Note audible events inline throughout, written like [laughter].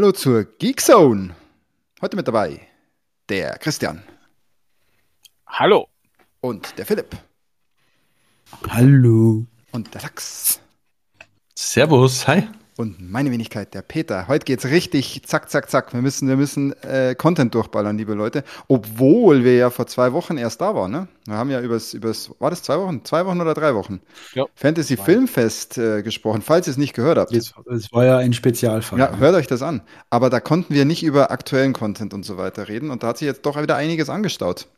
Hallo zur Geekzone. Heute mit dabei der Christian. Hallo. Und der Philipp. Hallo. Und der Lachs. Servus, hi. Und meine Wenigkeit, der Peter. Heute geht's richtig zack, zack, zack. Wir müssen, wir müssen äh, Content durchballern, liebe Leute. Obwohl wir ja vor zwei Wochen erst da waren, ne? Wir haben ja übers, übers, war das zwei Wochen? Zwei Wochen oder drei Wochen? Ja. Fantasy Filmfest äh, gesprochen, falls ihr es nicht gehört habt. Es, es war ja ein Spezialfall. Ja, hört euch das an. Aber da konnten wir nicht über aktuellen Content und so weiter reden. Und da hat sich jetzt doch wieder einiges angestaut.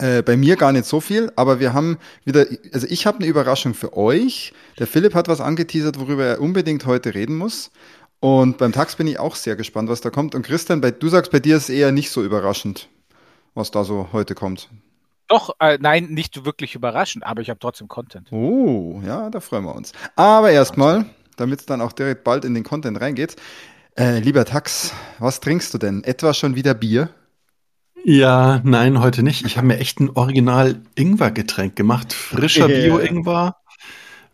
Äh, bei mir gar nicht so viel, aber wir haben wieder, also ich habe eine Überraschung für euch. Der Philipp hat was angeteasert, worüber er unbedingt heute reden muss. Und beim Tax bin ich auch sehr gespannt, was da kommt. Und Christian, bei, du sagst, bei dir ist es eher nicht so überraschend, was da so heute kommt. Doch, äh, nein, nicht wirklich überraschend, aber ich habe trotzdem Content. Oh, ja, da freuen wir uns. Aber erstmal, damit es dann auch direkt bald in den Content reingeht, äh, lieber Tax, was trinkst du denn? Etwa schon wieder Bier? Ja, nein, heute nicht. Ich habe mir echt ein Original Ingwer-Getränk gemacht. Frischer. Bio-Ingwer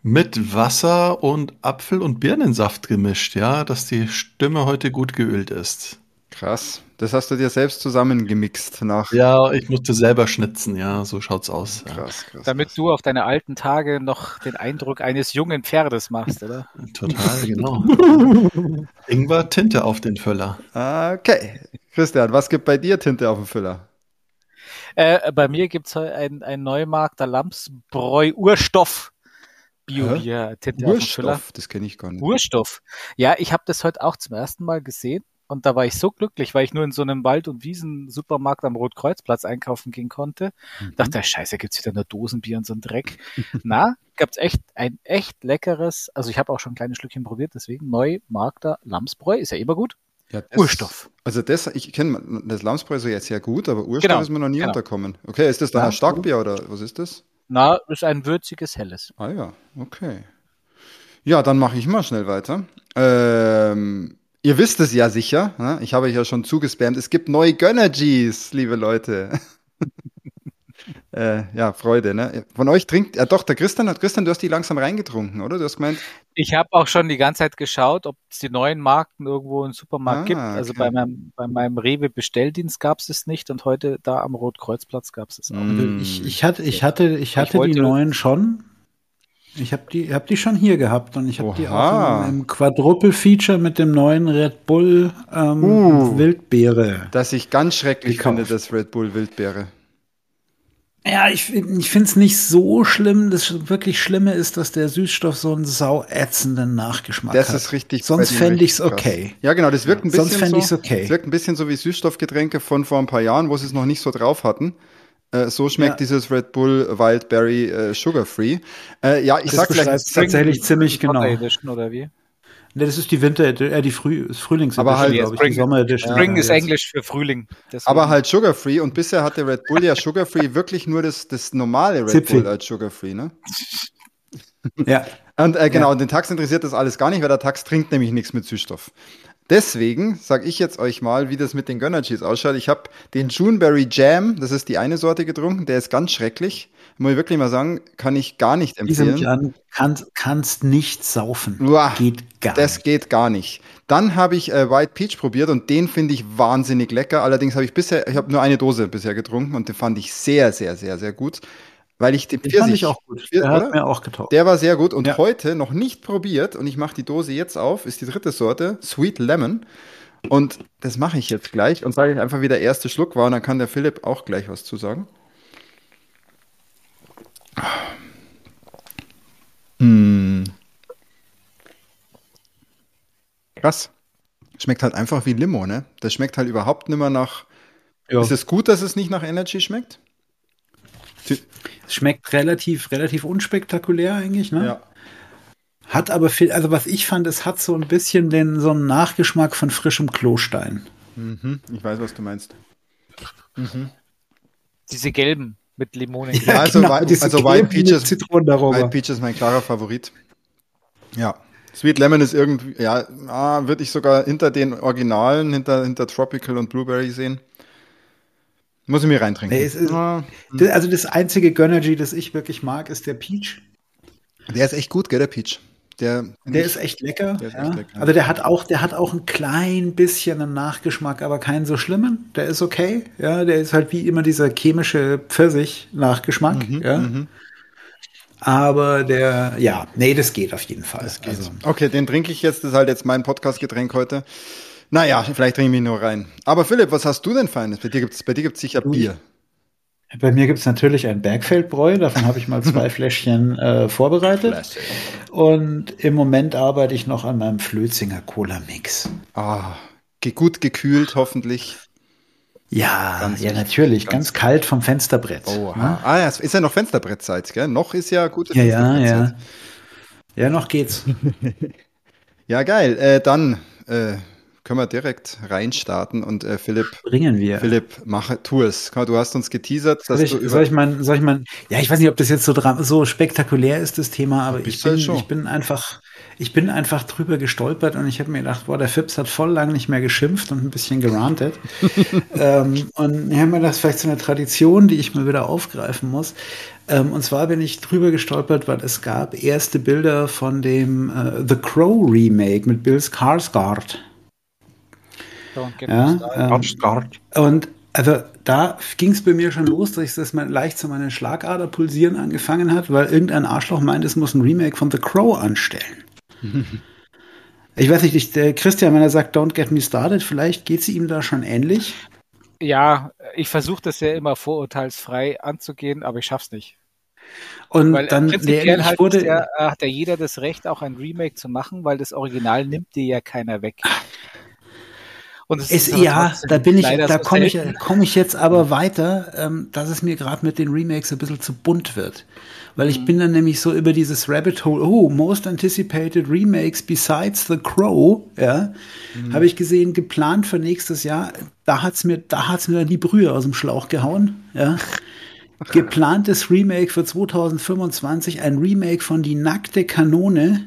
mit Wasser und Apfel- und Birnensaft gemischt, ja, dass die Stimme heute gut geölt ist. Krass. Das hast du dir selbst zusammengemixt nach. Ja, ich musste selber schnitzen, ja, so schaut's aus. Ja. Krass, krass. Damit du auf deine alten Tage noch den Eindruck eines jungen Pferdes machst, oder? Total, genau. [laughs] Ingwer Tinte auf den Füller. Okay. Christian, was gibt bei dir Tinte auf dem Füller? Äh, bei mir gibt's heute ein, ein Neumarkter Lamsbräu Urstoff Bio-Bier, Tinte auf dem Füller. Urstoff, das kenne ich gar nicht. Urstoff. Ja, ich habe das heute auch zum ersten Mal gesehen und da war ich so glücklich, weil ich nur in so einem Wald- und Wiesen-Supermarkt am Rotkreuzplatz einkaufen gehen konnte. Mhm. Dachte, scheiße, gibt's wieder nur Dosenbier und so ein Dreck. [laughs] Na, gab's echt ein echt leckeres, also ich habe auch schon ein kleines Stückchen probiert, deswegen Neumarkter Lamsbräu, ist ja immer gut. Ja, das, Urstoff. Also das, ich kenne das Lamsbräu so jetzt sehr gut, aber Urstoff Genau, ist mir noch nie genau. unterkommen. Okay, ist das dann ein Starkbier oder was ist das? Na, ist ein würziges Helles. Ah ja, okay. Ja, dann mache ich mal schnell weiter. Ähm, ihr wisst es ja sicher, ne? ich habe euch ja schon zugespammt, es gibt neue Gönnergies, liebe Leute. [laughs] äh, ja, Freude, ne? Von euch trinkt, ja doch, der Christian hat, Christian, du hast die langsam reingetrunken, oder? Du hast gemeint, Ich habe auch schon die ganze Zeit geschaut, ob es die neuen Marken irgendwo im Supermarkt Ah, gibt. Also okay. bei meinem, bei meinem Rewe-Bestelldienst gab's es nicht und heute da am Rotkreuzplatz gab's es auch. Mm. Ich, ich hatte, ich hatte, ich hatte wollte- die neuen schon. Ich habe die, hab die schon hier gehabt und ich habe die auch im, im Quadruple-Feature mit dem neuen Red Bull ähm, Uh. Wildbeere. dass ich ganz schrecklich Gekauft. finde, das Red Bull Wildbeere. Ja, ich, ich finde es nicht so schlimm. Das wirklich Schlimme ist, dass der Süßstoff so einen sauätzenden Nachgeschmack Das hat. ist richtig. Sonst fände ich's richtig krass. okay. Ja, genau, das wirkt ein bisschen Sonst fänd so. ich's okay. Es wirkt ein bisschen so wie Süßstoffgetränke von vor ein paar Jahren, wo sie es noch nicht so drauf hatten. Äh, so schmeckt Ja. dieses Red Bull Wildberry äh, Sugar Free. Äh, ja, ich Das sag gleich. tatsächlich ziemlich genau. Oder wie? Ne, das ist die Winter, äh, die Früh, das Frühlings Aber halt- glaube ich, Spring- die Sommer Edition. Spring ist jetzt. Englisch für Frühling. Deswegen- Aber halt Sugar Free und bisher hatte Red Bull ja Sugar Free [laughs] wirklich nur das, das normale Red Zipfel. Bull als Sugar Free, ne? [laughs] Ja, Und äh, genau, und den Tax interessiert das alles gar nicht, weil der Tax trinkt nämlich nichts mit Süßstoff. Deswegen sage ich jetzt euch mal, wie das mit den Gönnercheese ausschaut. Ich habe den Juneberry Jam, das ist die eine Sorte getrunken, der ist ganz schrecklich. Muss ich wirklich mal sagen, kann ich gar nicht empfehlen. Jahr kannst, kannst nicht saufen. Uah, Geht gar Das nicht. geht gar nicht. Dann habe ich äh, White Peach probiert und den finde ich wahnsinnig lecker. Allerdings habe ich bisher, ich habe nur eine Dose bisher getrunken und den fand ich sehr, sehr, sehr, sehr gut. Weil ich den Den Pfirsich, fand ich auch gut. Der hat mir auch getaugt. Der war sehr gut und Ja. heute noch nicht probiert und ich mache die Dose jetzt auf, ist die dritte Sorte, Sweet Lemon. Und das mache ich jetzt gleich und sage ich einfach, wie der erste Schluck war und dann kann der Philipp auch gleich was zu sagen. Mm. Krass. Schmeckt halt einfach wie Limo, ne? Das schmeckt halt überhaupt nicht mehr nach. Ja. Ist es gut, dass es nicht nach Energy schmeckt? Es schmeckt relativ, relativ unspektakulär eigentlich, ne? Ja. Hat aber viel, also was ich fand, es hat so ein bisschen den, so einen Nachgeschmack von frischem Klostein. Mhm. Ich weiß, was du meinst. Diese gelben mit Limonen. Ja, also, genau, diese also White gelben Peaches, Zitronenaroma. White Peach ist mein klarer Favorit. Ja. Sweet Lemon ist irgendwie, ja, ah, würde ich sogar hinter den Originalen, hinter, hinter Tropical und Blueberry sehen. Muss ich mir reintrinken. Nee, ist- Ah, Das- Also das einzige Gönnergy, das ich wirklich mag, ist der Peach. der ist echt gut, gell, der Peach. Der, Der ist echt lecker. Der ist ja. echt lecker. Also der hat auch, der hat auch ein klein bisschen einen Nachgeschmack, aber keinen so schlimmen. Der ist okay. Ja, der ist halt wie immer dieser chemische Pfirsich-Nachgeschmack. Mhm, ja. Aber der, ja, nee, das geht auf jeden Fall. Also, okay, den trinke ich jetzt. Das ist halt jetzt mein Podcast-Getränk heute. Naja, vielleicht trinke ich mich nur rein. Aber Philipp, was hast du denn Feines? Bei dir bei dir gibt's sicher Bier. Bei mir gibt's natürlich ein Bergfeldbräu, davon habe ich mal zwei [laughs] Fläschchen äh, vorbereitet. Und im Moment arbeite ich noch an meinem Flözinger Cola-Mix. Ah, gut gekühlt, hoffentlich. Ja, Ganz ja, natürlich, ganz ganz, kalt vom Fensterbrett. Oha. Ah, ja, es ist ja noch Fensterbrettzeit, gell? Noch ist ja gute Ja, ja, ja. Ja, noch geht's. [laughs] Ja, geil. Äh, dann äh, können wir direkt reinstarten und äh, Philipp, Bringen wir. Philipp, mach, tu es. Du hast uns geteasert, dass Soll ich, du soll ich mal, soll ich mal, ja, ich weiß nicht, ob das jetzt so, so spektakulär ist, das Thema, aber ich bin, halt schon. ich bin einfach, ich bin einfach drüber gestolpert und ich habe mir gedacht, boah, der Fips hat voll lang nicht mehr geschimpft und ein bisschen gerantet. [laughs] ähm, und ich habe mir gedacht, vielleicht so eine Tradition, die ich mal wieder aufgreifen muss. Ähm, und zwar bin ich drüber gestolpert, weil es gab erste Bilder von dem äh, The Crow Remake mit Bill Skarsgård. Don't get Ja, me started. ähm, und also da ging es bei mir schon los, dass ich das mal leicht zu meinen Schlagader pulsieren angefangen hat, weil irgendein Arschloch meint, es muss ein Remake von The Crow anstellen. [laughs] ich weiß nicht, ich, der Christian, wenn er sagt, don't get me started, vielleicht geht sie ihm da schon ähnlich. Ja, ich versuche das ja immer vorurteilsfrei anzugehen, aber ich schaff's nicht. Und Weil dann prinzipiell halt wurde, ja, äh, hat ja jeder das Recht, auch ein Remake zu machen, weil das Original nimmt dir ja keiner weg. Und es Es, aber ja, da bin ich, leider da komme ich, komme ich jetzt aber weiter, ähm, dass es mir gerade mit den Remakes ein bisschen zu bunt wird. Weil Mhm. ich bin dann nämlich so über dieses Rabbit Hole, oh, most anticipated remakes besides The Crow, ja, Mhm. habe ich gesehen, geplant für nächstes Jahr. Da hat's mir, da hat's mir dann die Brühe aus dem Schlauch gehauen, ja. [laughs] Geplantes Remake für 2025, ein Remake von Die nackte Kanone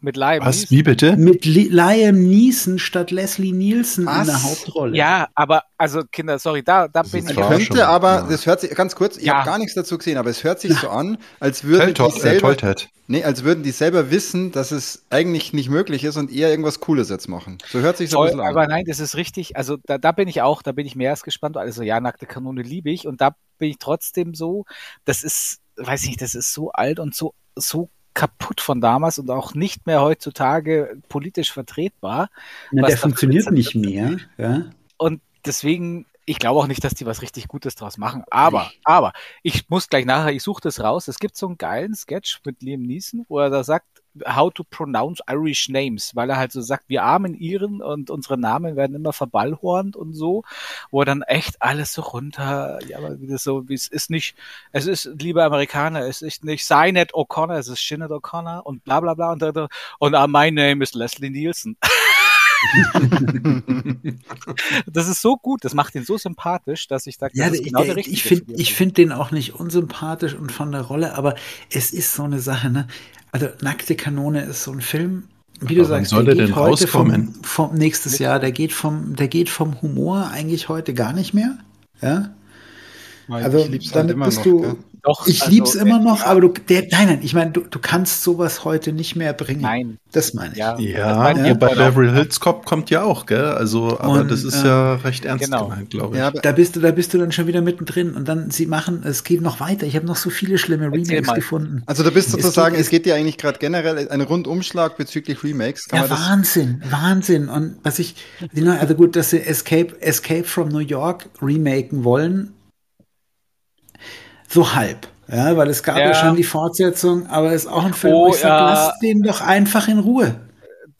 mit Live. Was? Wie bitte? mit Li Liam Neeson statt Leslie Nielsen Was? in der Hauptrolle. Ja, aber also Kinder, sorry, da, da bin ist ich könnte schon, aber, ja. das hört sich ganz kurz, ich Ja. habe gar nichts dazu gesehen, aber es hört sich so an, als würden die äh, selber, Tolltat. nee, als würden die selber wissen, dass es eigentlich nicht möglich ist und eher irgendwas Cooles jetzt machen. So hört sich so ein bisschen aber an. nein, das ist richtig. Also da, da bin ich auch, da bin ich mehr als gespannt. Also ja, nackte Kanone liebe ich und da bin ich trotzdem so, das ist, weiß nicht, das ist so alt und so, so kaputt von damals und auch nicht mehr heutzutage politisch vertretbar. Na, der funktioniert nicht mehr. Ja. Und deswegen, ich glaube auch nicht, dass die was richtig Gutes draus machen. Aber, aber, ich muss gleich nachher, ich suche das raus. Es gibt so einen geilen Sketch mit Liam Neeson, wo er da sagt, how to pronounce Irish names, weil er halt so sagt, wir armen Iren und unsere Namen werden immer verballhornt und so, wo er dann echt alles so runter, ja, aber wie das so, wie es ist nicht, es ist, liebe Amerikaner, es ist nicht Sinead O'Connor, es ist Sinead O'Connor und bla bla bla und, und uh, my name is Leslie Nielsen. [laughs] [laughs] Das ist so gut, das macht ihn so sympathisch, dass ich sage, Ja, das ist ich, genau der der, richtige. ich finde ich find den auch nicht unsympathisch und von der Rolle, aber es ist so eine Sache, ne? Also Nackte Kanone ist so ein Film, wie du Aber sagst, soll der der geht denn heute vom, rauskommen? vom nächstes Jahr, der geht vom, der geht vom Humor eigentlich heute gar nicht mehr. Ja? Also ich lieb's halt damit immer bist noch, du. gell? Doch, Ich also, lieb's immer noch, aber du, der, nein, nein, ich meine, du, du kannst sowas heute nicht mehr bringen. Nein, Das meine ich. ja. Ja, Mein ja, bei Beverly Hills Cop kommt ja auch, gell? Also, aber Und, das ist äh, ja recht ernst genau. gemeint, glaube ich. Ja, Da bist du, da bist du dann schon wieder mittendrin und dann sie machen, es geht noch weiter. Ich habe noch so viele schlimme Remakes gefunden. also du bist Es sozusagen, es geht dir eigentlich gerade generell ein Rundumschlag bezüglich Remakes. Kann Ja, man das, Wahnsinn, Wahnsinn. Und was ich, also gut, dass sie Escape, Escape from New York remaken wollen, so halb. Ja, weil es gab ja, Ja. schon die Fortsetzung, aber es ist auch ein Film, Oh, wo ich sage, ja. lasst den doch einfach in Ruhe.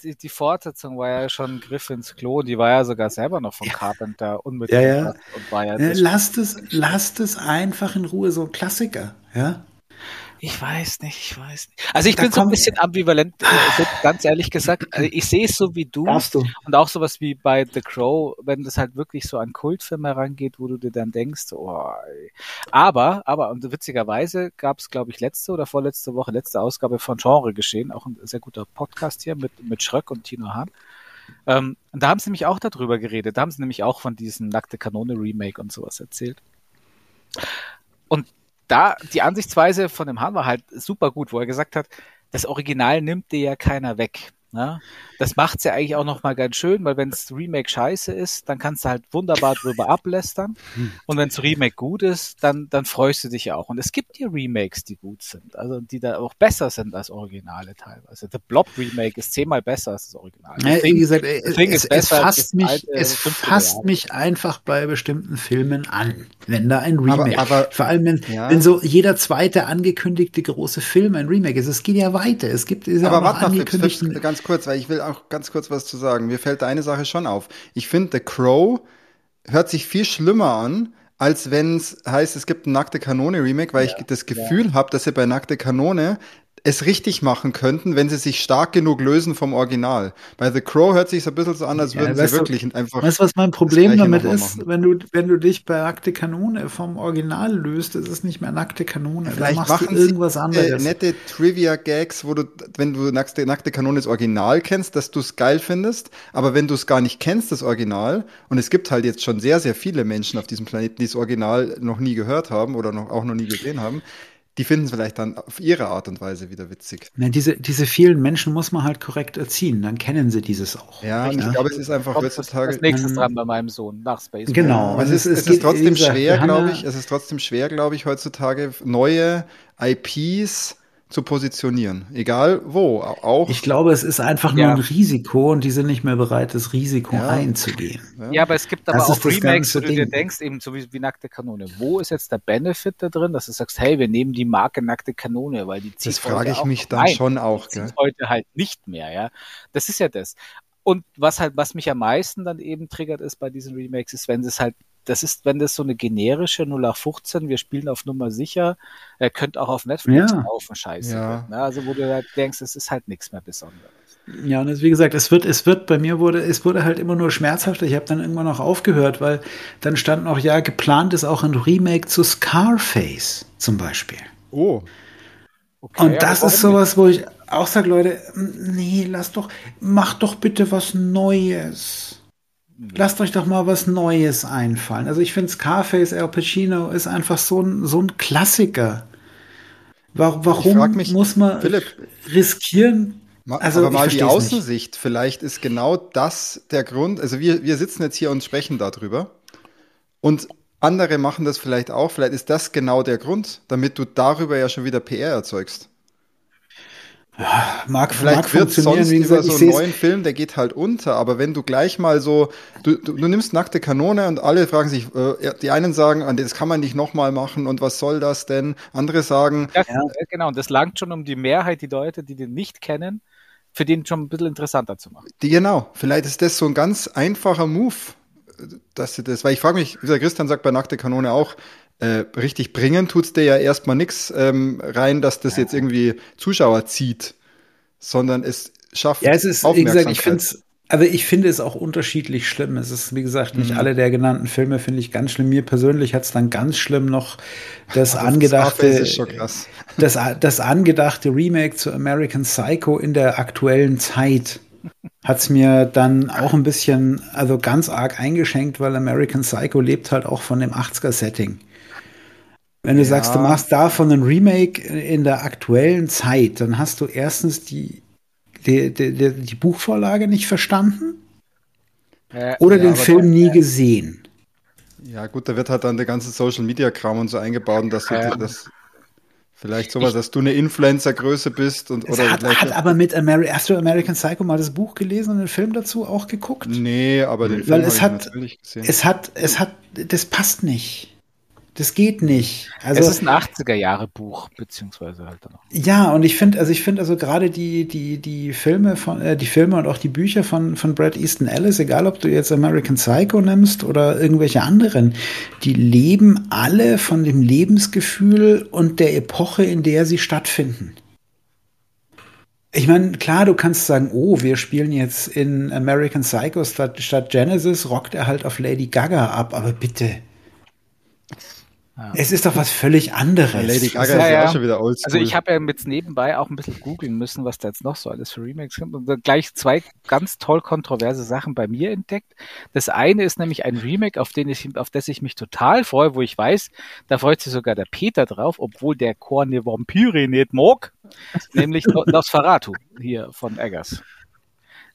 Die, die Fortsetzung war ja schon ein Griff ins Klo, die war ja sogar selber noch von Carpenter unmittelbar Ja, ja. und war ja Ja, das- lasst es, lasst es einfach in Ruhe, so ein Klassiker. Ja. Ich weiß nicht, ich weiß nicht. Also ich Da bin so ein bisschen ambivalent, äh, so ganz ehrlich gesagt. Also ich sehe es so wie du. Du. Und auch sowas wie bei The Crow, wenn das halt wirklich so an Kultfilme herangeht, wo du dir dann denkst, oh, aber, aber, und witzigerweise gab es, glaube ich, letzte oder vorletzte Woche, letzte Ausgabe von Genre geschehen, auch ein sehr guter Podcast hier mit, mit Schröck und Tino Hahn. Ähm, und da haben sie nämlich auch darüber geredet. Da haben sie nämlich auch von diesem Nackte Kanone Remake und sowas erzählt. Und da, die Ansichtsweise von dem Hahn war halt super gut, wo er gesagt hat, das Original nimmt dir ja keiner weg. Ne? Das macht's ja eigentlich auch noch mal ganz schön, weil wenn das Remake scheiße ist, dann kannst du halt wunderbar drüber [laughs] ablästern. Und wenn das Remake gut ist, dann, dann freust du dich ja auch. Und es gibt hier Remakes, die gut sind, also die da auch besser sind als Originale teilweise. The Blob Remake ist zehnmal besser als das Original. Ja, wie gesagt, Ding es, es das fasst mich, alte es 50er fasst mich einfach bei bestimmten Filmen an, wenn da ein Aber- Remake, aber- vor allem wenn, Ja. wenn so jeder zweite angekündigte große Film ein Remake ist. Es geht ja weiter. Es gibt ist ja Aber auch noch angekündigten. ganz kurz, weil ich will auch ganz kurz was zu sagen. Mir fällt eine Sache schon auf. Ich finde, The Crow hört sich viel schlimmer an, als wenn es heißt, es gibt ein Nackte Kanone Remake, weil ich das Gefühl habe, dass sie bei Nackte Kanone es richtig machen könnten, wenn sie sich stark genug lösen vom Original. Bei The Crow hört sich so ein bisschen so an, als Ja, würden sie weißt du, wirklich einfach. Weißt du, was mein Problem damit ist? machen. Wenn du, wenn du dich bei nackte Kanone vom Original löst, ist es nicht mehr nackte Kanone. Vielleicht machst du machen irgendwas sie anderes. Äh, nette Trivia-Gags, wo du, wenn du nackte, nackte Kanone das Original kennst, dass du es geil findest, aber wenn du es gar nicht kennst, das Original, und es gibt halt jetzt schon sehr, sehr viele Menschen auf diesem Planeten, die das Original noch nie gehört haben oder noch, auch noch nie gesehen haben, die finden es vielleicht dann auf ihre Art und Weise wieder witzig. Na, diese, diese vielen Menschen muss man halt korrekt erziehen, dann kennen sie dieses auch. Ja, und ich glaube, es ist einfach Kommt heutzutage. das nächstes ähm, dran bei meinem Sohn nach Space. Genau. Es Und ist, es- es ist trotzdem schwer, glaube ja- ich, es ist trotzdem schwer, glaube ich, heutzutage neue IPs zu positionieren. Egal wo. Auch. Ich glaube, es ist einfach nur Ja. ein Risiko und die sind nicht mehr bereit, das Risiko Ja. einzugehen. Ja, aber es gibt aber Das auch Remakes, wo du dir Ding. denkst, eben so wie, wie Nackte Kanone. Wo ist jetzt der Benefit da drin, dass du sagst, hey, wir nehmen die Marke Nackte Kanone, weil die zieht das frage ich auch mich dann Nein, schon auch, die gell? zieht heute halt nicht mehr, ja. Das ist ja das. Und was halt, was mich am meisten dann eben triggert ist bei diesen Remakes, ist, wenn es halt, das ist, wenn das so eine generische 0815, wir spielen auf Nummer sicher, äh, könnte auch auf Netflix Ja. laufen, scheiße. Ja. Ne? Also wo du halt denkst, es ist halt nichts mehr Besonderes. Ja, und es, wie gesagt, es wird, es wird, bei mir wurde, es wurde halt immer nur schmerzhafter. Ich habe dann irgendwann noch aufgehört, weil dann stand noch, ja, geplant ist auch ein Remake zu Scarface zum Beispiel. Oh. Okay, Und das ist sowas, wo ich auch sage, Leute, nee, lasst doch, macht doch bitte was Neues. Lasst euch doch mal was Neues einfallen. Also ich finde Scarface, Al Pacino ist einfach so ein, so ein Klassiker. Wa- Warum mich, muss man Philipp, riskieren? Also, aber mal die versteh's nicht. Außensicht. Vielleicht ist genau das der Grund. Also wir, wir sitzen jetzt hier und sprechen darüber. Und andere machen das vielleicht auch. Vielleicht ist das genau der Grund, damit du darüber ja schon wieder PR erzeugst. Mag, mag Vielleicht wird funktionieren, sonst wie über gesagt, so ich einen neuen Film, der geht halt unter. Aber wenn du gleich mal so, du, du, du nimmst nackte Kanone und alle fragen sich, äh, ja, die einen sagen, "Ah, das kann man nicht nochmal machen und was soll das denn? Andere sagen, Das, äh, Genau, und das langt schon um die Mehrheit, die Leute, die den nicht kennen, für den schon ein bisschen interessanter zu machen. Die, genau, vielleicht ist das so ein ganz einfacher Move, dass sie das, weil ich frage mich, wie der Christian sagt bei Nackte Kanone auch, äh, richtig bringen tut's dir ja erstmal nix ähm, rein, dass das jetzt irgendwie Zuschauer zieht, sondern es schafft Ja, es ist, wie gesagt, ich Aufmerksamkeit. finde es, also ich finde es auch unterschiedlich schlimm. Es ist, wie gesagt, nicht Mhm. alle der genannten Filme finde ich ganz schlimm. Mir persönlich hat es dann ganz schlimm noch [laughs] das Aber angedachte, krass. [laughs] das, das angedachte Remake zu American Psycho in der aktuellen Zeit hat es mir dann auch ein bisschen, also ganz arg eingeschenkt, weil American Psycho lebt halt auch von dem 80er-Setting. Wenn du Ja. sagst, du machst davon ein Remake in der aktuellen Zeit, dann hast du erstens die, die, die, die, die Buchvorlage nicht verstanden Äh, oder Ja, den Film nie gesehen. Ja, gut, da wird halt dann der ganze Social Media Kram und so eingebaut, und dass du Ja. das vielleicht sowas, dass du eine Influencer-Größe bist und Es oder hat, hat aber mit Ameri hast du American Psycho mal das Buch gelesen und den Film dazu auch geguckt? Nee, aber den Weil Film es habe hat- ich natürlich gesehen. Es hat, es hat, das passt nicht. Das geht nicht. Also, es ist ein 80er-Jahre-Buch, beziehungsweise halt dann noch. Ja, und ich finde, also ich finde also gerade die, die, die Filme von, äh, die Filme und auch die Bücher von, von Brad Easton Ellis, egal ob du jetzt American Psycho nimmst oder irgendwelche anderen, die leben alle von dem Lebensgefühl und der Epoche, in der sie stattfinden. Ich meine, klar, du kannst sagen, oh, wir spielen jetzt in American Psycho statt, statt Genesis, rockt er halt auf Lady Gaga ab, aber bitte. Es ist doch was völlig anderes. Lady Gaga Ja, ist ja ja. auch schon wieder oldschool. Also ich habe ja jetzt nebenbei auch ein bisschen googeln müssen, was da jetzt noch so alles für Remakes gibt und dann gleich zwei ganz toll kontroverse Sachen bei mir entdeckt. Das eine ist nämlich ein Remake, auf den ich, auf das ich mich total freue, wo ich weiß, da freut sich sogar der Peter drauf, obwohl der Chor eine Vampire nicht mag, nämlich No- [laughs] Nosferatu hier von Eggers.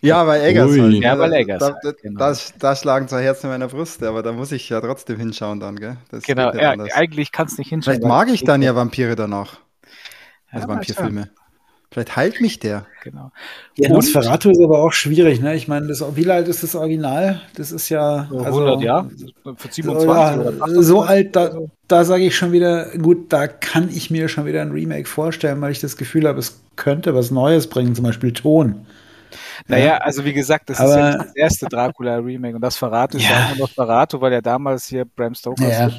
Ja, bei Eggers. Halt. Ja, bei Eggers Da, da, genau. da, da schlagen zwei Herzen in meiner Brust, aber da muss ich ja trotzdem hinschauen dann, gell? Das Genau, ja, anders. eigentlich kannst du nicht hinschauen. Vielleicht mag ich dann ja Vampire danach. Ja, Also mal Vampirfilme. Vielleicht heilt mich der. Genau. Ja, Und- Nosferatu ist aber auch schwierig, ne? Ich meine, das, wie alt ist das Original? Das ist ja. So also, 100 Jahre, für 27 ja, oder 28. so alt, da, da sage ich schon wieder, gut, da kann ich mir schon wieder ein Remake vorstellen, weil ich das Gefühl habe, es könnte was Neues bringen, zum Beispiel Ton. Naja, also wie gesagt, das ist Aber- ja nicht das erste Dracula-Remake und das Verrat ist Ja. ja auch nur Verrato, weil er damals hier Bram Stoker Ja.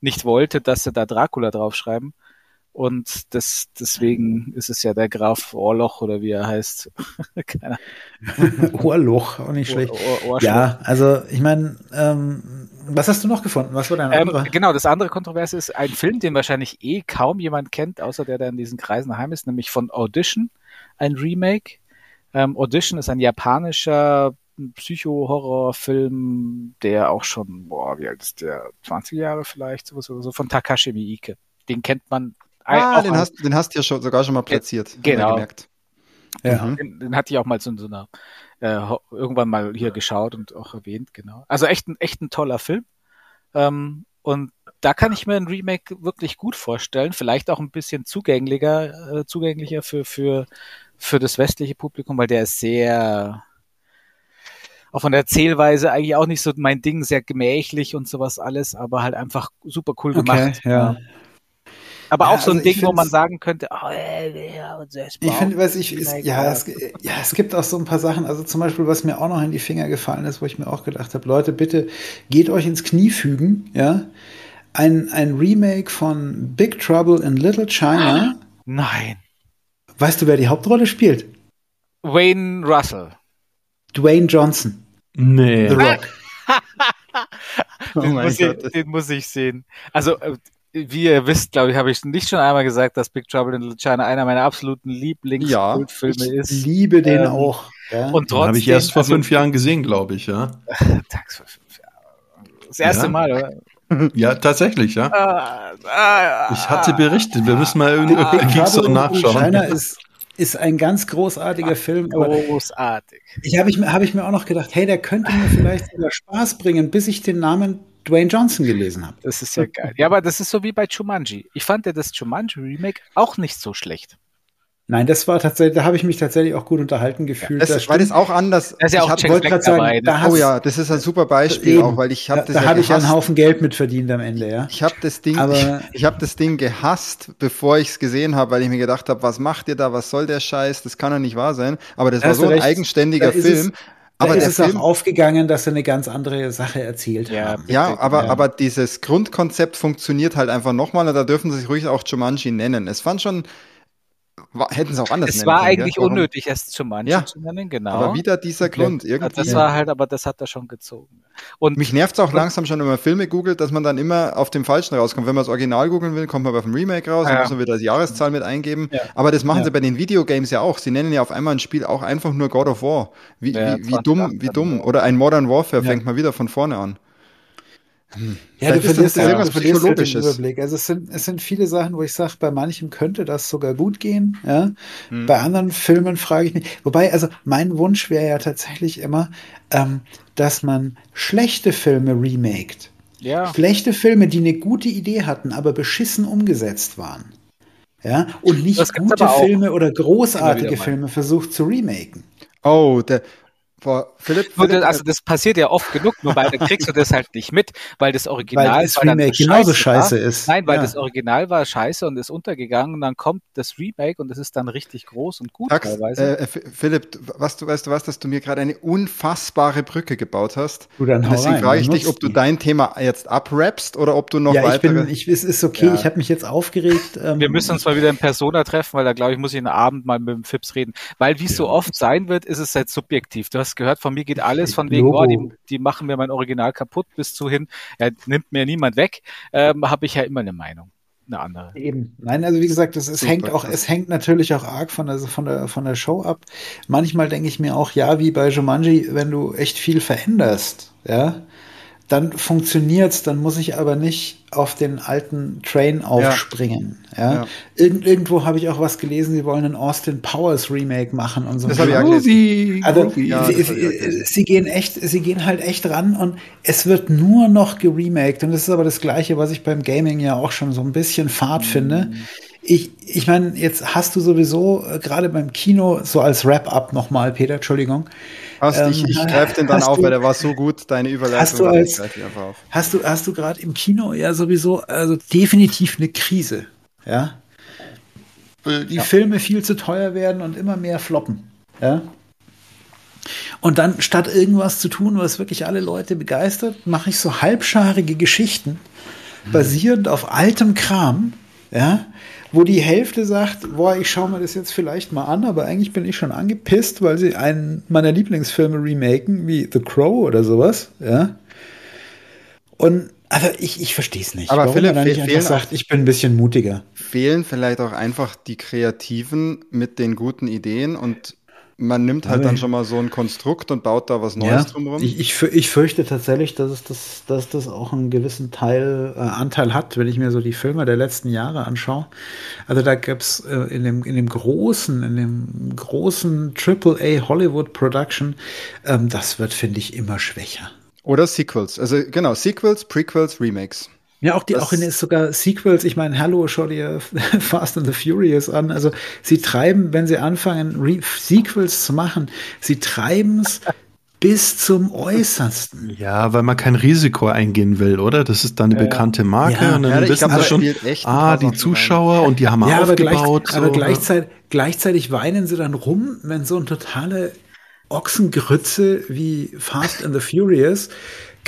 nicht wollte, dass sie da Dracula draufschreiben. Und das, deswegen ist es ja der Graf Orloch oder wie er heißt. [laughs] Keine [laughs] Ohrloch, auch nicht Ahnung. schlecht. Ohr, Ohr, Ja, also ich meine, ähm, was hast du noch gefunden? Was war dein Ähm, anderer? genau, das andere Kontroverse ist ein Film, den wahrscheinlich eh kaum jemand kennt, außer der, der in diesen Kreisen heim ist, nämlich von Audition, ein Remake. Ähm, Audition ist ein japanischer Psycho-Horror-Film, der auch schon, boah, wie alt ist der? 20 Jahre vielleicht, sowas oder so, von Takashi Miike. Den kennt man Ah, den hast, den hast du ja schon, sogar schon mal platziert. genau. Ja. Mhm. Den, den hatte ich auch mal so in so einer, äh, irgendwann mal hier geschaut und auch erwähnt, genau. Also echt ein, echt ein toller Film. Ähm, und da kann ich mir ein Remake wirklich gut vorstellen. Vielleicht auch ein bisschen zugänglicher, äh, zugänglicher für, für, für das westliche Publikum, weil der ist sehr, auch von der Erzählweise eigentlich auch nicht so mein Ding, sehr gemächlich und sowas alles, aber halt einfach super cool Okay, gemacht. ja. Aber Ja, auch so ein also Ding, wo man sagen könnte, oh, äh, ja, es Ich finde, weiß ich, ist, ja, es, ja, es gibt auch so ein paar Sachen, also zum Beispiel, was mir auch noch in die Finger gefallen ist, wo ich mir auch gedacht habe, Leute, bitte geht euch ins Knie fügen, ja. Ein, ein Remake von Big Trouble in Little China. Nein. Weißt du, wer die Hauptrolle spielt? Wayne Russell. Dwayne Johnson, Nee. The Rock. [laughs] Oh den, muss ich, den muss ich sehen. Also, äh, wie ihr wisst, glaube ich, habe ich nicht schon einmal gesagt, dass Big Trouble in Little China einer meiner absoluten Ja, Lieblingskultfilme Ich ist. liebe den Ähm, auch. Ja. Und trotzdem. Habe ich erst vor also, fünf Jahren gesehen, glaube ich, ja. Tags [laughs] vor fünf Jahren. Das erste Ja. Mal, oder? Ja, tatsächlich, ja. Ah, ah, Ich hatte berichtet, wir müssen mal irgendwie so Little China nachschauen. ist, ist ein ganz großartiger Film, großartig. ich habe ich, mir- hab ich mir auch noch gedacht, hey, der könnte mir vielleicht sogar Spaß bringen, bis ich den Namen Dwayne Johnson gelesen habe. Das ist ja geil. Ja, aber das ist so wie bei Jumanji. Ich fand ja das Jumanji Remake auch nicht so schlecht. Nein, das war tatsächlich, da habe ich mich tatsächlich auch gut unterhalten gefühlt. Das, weil das auch anders. Da ist ja ich auch hab, Jack wollte grad sagen, da hast- oh ja, das ist ein super Beispiel Eben. auch, weil ich habe da, das da ja habe ich einen. Haufen Geld mit verdient am Ende, ja. Ich habe das Ding, Aber- ich habe das Ding gehasst, bevor ich es gesehen habe, weil ich mir gedacht habe, was macht ihr da, was soll der Scheiß, das kann doch nicht wahr sein. Aber das Da war so ein recht. eigenständiger Da Film. es- aber da ist der es Film, auch aufgegangen, dass sie eine ganz andere Sache erzählt Ja, haben. ja, aber ja. aber dieses Grundkonzept funktioniert halt einfach nochmal und da dürfen sie sich ruhig auch Jumanji nennen. Es fand schon, hätten sie auch anders Es war eigentlich? Warum? unnötig, es Jumanji Ja. zu nennen, genau. Aber wieder dieser. Grund Ja, irgendwie. das war halt, aber das hat er schon gezogen. Und Mich nervt es auch langsam schon, wenn man Filme googelt, dass man dann immer auf dem Falschen rauskommt. Wenn man das Original googeln will, kommt man auf dem Remake raus, dann Ja. muss man wieder die Jahreszahl mit eingeben. Ja. Aber das machen Ja. sie bei den Videogames ja auch. Sie nennen ja auf einmal ein Spiel auch einfach nur God of War. Wie, Ja, wie, wie 2018 dumm, wie dumm. Oder ein Modern Warfare Ja. fängt man wieder von vorne an. Ja, du das verlierst, ja, irgendwas du verlierst den. Überblick. Also es sind, es sind viele Sachen, wo ich sage, bei manchem könnte das sogar gut gehen. Ja? Hm. Bei anderen Filmen frage ich mich. Wobei, also mein Wunsch wäre ja tatsächlich immer, ähm, dass man schlechte Filme remaked. ja, Schlechte Filme, die eine gute Idee hatten, aber beschissen umgesetzt waren. Ja, und nicht gute. Filme oder großartige. Filme versucht zu remaken. Oh, der. Boah, Philipp, Philipp das, also das passiert ja oft genug, nur weil dann kriegst du das halt nicht mit, weil das Original Weil das war dann Remake so genauso war. scheiße ist. Nein, weil Ja. das Original war scheiße und ist untergegangen und dann kommt das Remake und das ist dann richtig groß und gut Tax, teilweise. äh, Philipp, was, du, weißt du was, dass du mir gerade eine unfassbare Brücke gebaut hast? Du, dann deswegen rein, frage ich dich, ob du die. dein Thema jetzt abrappst oder ob du noch ja, ich weitere. bin, ich, es ist okay, Ja. ich habe mich jetzt aufgeregt. [laughs] Ähm, Wir müssen uns mal wieder in Persona treffen, weil da glaube ich, muss ich einen Abend mal mit dem Fips reden. Weil wie es so oft sein wird, ist es halt subjektiv. Du hast hast gehört, von mir geht alles von wegen, oh, die, die machen mir mein Original kaputt, bis zu hin, er nimmt mir niemand weg, ähm, habe ich ja immer eine Meinung eine andere. Eben. Nein, also wie gesagt, es, es hängt auch, es hängt natürlich auch arg von der, von der, von der Show ab. Manchmal denke ich mir auch, ja, wie bei Jumanji, wenn du echt viel veränderst, ja, dann funktioniert's, dann muss ich aber nicht auf den alten Train aufspringen. Ja. ja. Irgend, irgendwo habe ich auch was gelesen, sie wollen ein Austin Powers Remake machen und so. Das habe ich auch gelesen. Also ja, sie, sie, sie, gehen echt, sie gehen halt echt ran und es wird nur noch geremaked und das ist aber das Gleiche, was ich beim Gaming ja auch schon so ein bisschen fad mhm. finde. Ich, ich meine, jetzt hast du sowieso äh, gerade beim Kino so als Wrap-up nochmal, Peter, Entschuldigung. Hast, ähm, ich ich [laughs] greife den dann auf, du, weil der war so gut, deine Überleitung. Hast du, als, hast du, hast du gerade im Kino ja sowieso also definitiv eine Krise, ja? Äh, die ja. Filme viel zu teuer werden und immer mehr floppen, ja? Und dann statt irgendwas zu tun, was wirklich alle Leute begeistert, mache ich so halbscharige Geschichten, mhm. basierend auf altem Kram, ja, wo die Hälfte sagt, boah, ich schaue mir das jetzt vielleicht mal an, aber eigentlich bin ich schon angepisst, weil sie einen meiner Lieblingsfilme remaken, wie The Crow oder sowas, ja. Und also ich, ich verstehe es nicht. Aber Warum Philipp, man nicht einfach sagt, ich bin ein bisschen mutiger. Fehlen vielleicht auch einfach die Kreativen mit den guten Ideen und man nimmt halt dann schon mal so ein Konstrukt und baut da was Neues ja, drumherum. Ich, ich, ich, fürchte tatsächlich, dass es das, dass das auch einen gewissen Teil, äh, Anteil hat, wenn ich mir so die Filme der letzten Jahre anschaue. Also da gab's äh, in, dem, in dem großen, in dem großen AAA Hollywood Production, ähm, das wird, finde ich, immer schwächer. Oder Sequels. Also genau, Sequels, Prequels, Remakes. Ja, auch die, das auch in sogar Sequels. Ich meine, hallo, schau dir [laughs] Fast and the Furious an. Also sie treiben, wenn sie anfangen, Re Sequels zu machen, sie treiben es [laughs] bis zum Äußersten. Ja, weil man kein Risiko eingehen will, oder? Das ist dann eine ja. bekannte Marke ja. und dann ja, wissen sie schon, ah, die Zuschauer und die haben ja, aufgebaut. Aber, gleich, so. aber gleichzeitig, gleichzeitig weinen sie dann rum, wenn so ein totale Ochsengrütze wie Fast and the Furious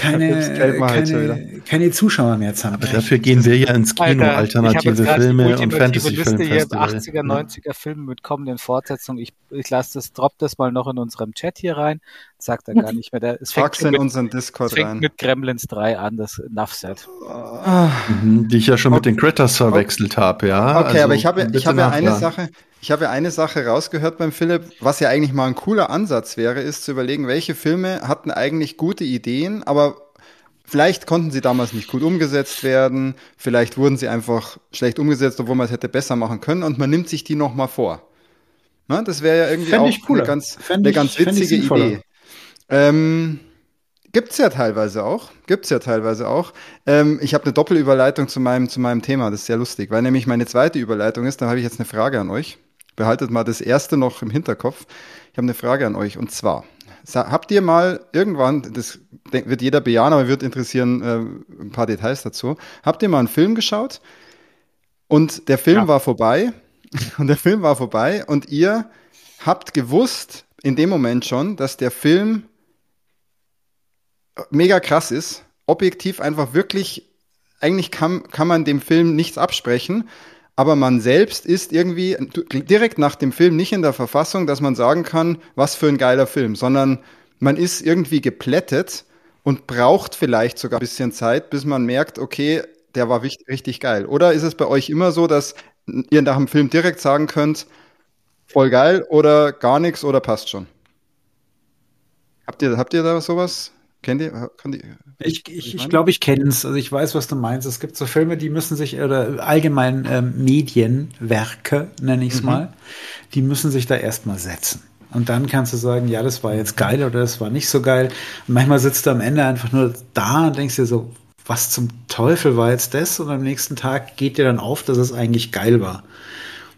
keine, keine, keine Zuschauer mehr zu haben. Aber dafür gehen wir ja ins Kino, Alter, alternative Filme und Fantasy-Filme. hier 80er, 90er Filme mit kommenden Fortsetzungen. Ich, ich lasse das, drop das mal noch in unserem Chat hier rein. Sagt er gar nicht mehr. Der, es fängt in mit, unseren Discord fängt rein. mit Gremlins 3 an, das Enough Set. Mhm, die ich ja schon okay. mit den Critters verwechselt habe, ja. Okay, also, aber ich habe, ich habe ja eine Sache, ich habe ja eine Sache rausgehört beim Philipp, was ja eigentlich mal ein cooler Ansatz wäre, ist zu überlegen, welche Filme hatten eigentlich gute Ideen, aber vielleicht konnten sie damals nicht gut umgesetzt werden, vielleicht wurden sie einfach schlecht umgesetzt, obwohl man es hätte besser machen können und man nimmt sich die nochmal vor. Na, das wäre ja irgendwie auch eine ganz, eine ganz witzige Idee. Ähm, Gibt's ja teilweise auch. Gibt's ja teilweise auch. Ähm, ich habe eine Doppelüberleitung zu meinem, zu meinem Thema. Das ist sehr lustig, weil nämlich meine zweite Überleitung ist, da habe ich jetzt eine Frage an euch behaltet mal das erste noch im Hinterkopf. Ich habe eine Frage an euch und zwar, habt ihr mal irgendwann, das wird jeder bejahen, aber wird interessieren äh, ein paar Details dazu, habt ihr mal einen Film geschaut? Und der Film ja. war vorbei. [laughs] Und der Film war vorbei. Und ihr habt gewusst in dem Moment schon, dass der Film mega krass ist, objektiv einfach wirklich, eigentlich kann, kann man dem Film nichts absprechen, aber man selbst ist irgendwie direkt nach dem Film nicht in der Verfassung, dass man sagen kann, was für ein geiler Film, sondern man ist irgendwie geplättet und braucht vielleicht sogar ein bisschen Zeit, bis man merkt, okay, der war richtig geil. Oder ist es bei euch immer so, dass ihr nach dem Film direkt sagen könnt, voll geil oder gar nichts oder passt schon? Habt ihr, habt ihr da sowas? Kennt ihr? Die, ich ich, ich glaube, ich kenne es. Also ich weiß, was du meinst. Es gibt so Filme, die müssen sich, oder allgemein ähm, Medienwerke, nenne ich es mhm. mal, die müssen sich da erstmal setzen. Und dann kannst du sagen, ja, das war jetzt geil oder das war nicht so geil. Und manchmal sitzt du am Ende einfach nur da und denkst dir so, was zum Teufel war jetzt das? Und am nächsten Tag geht dir dann auf, dass es eigentlich geil war.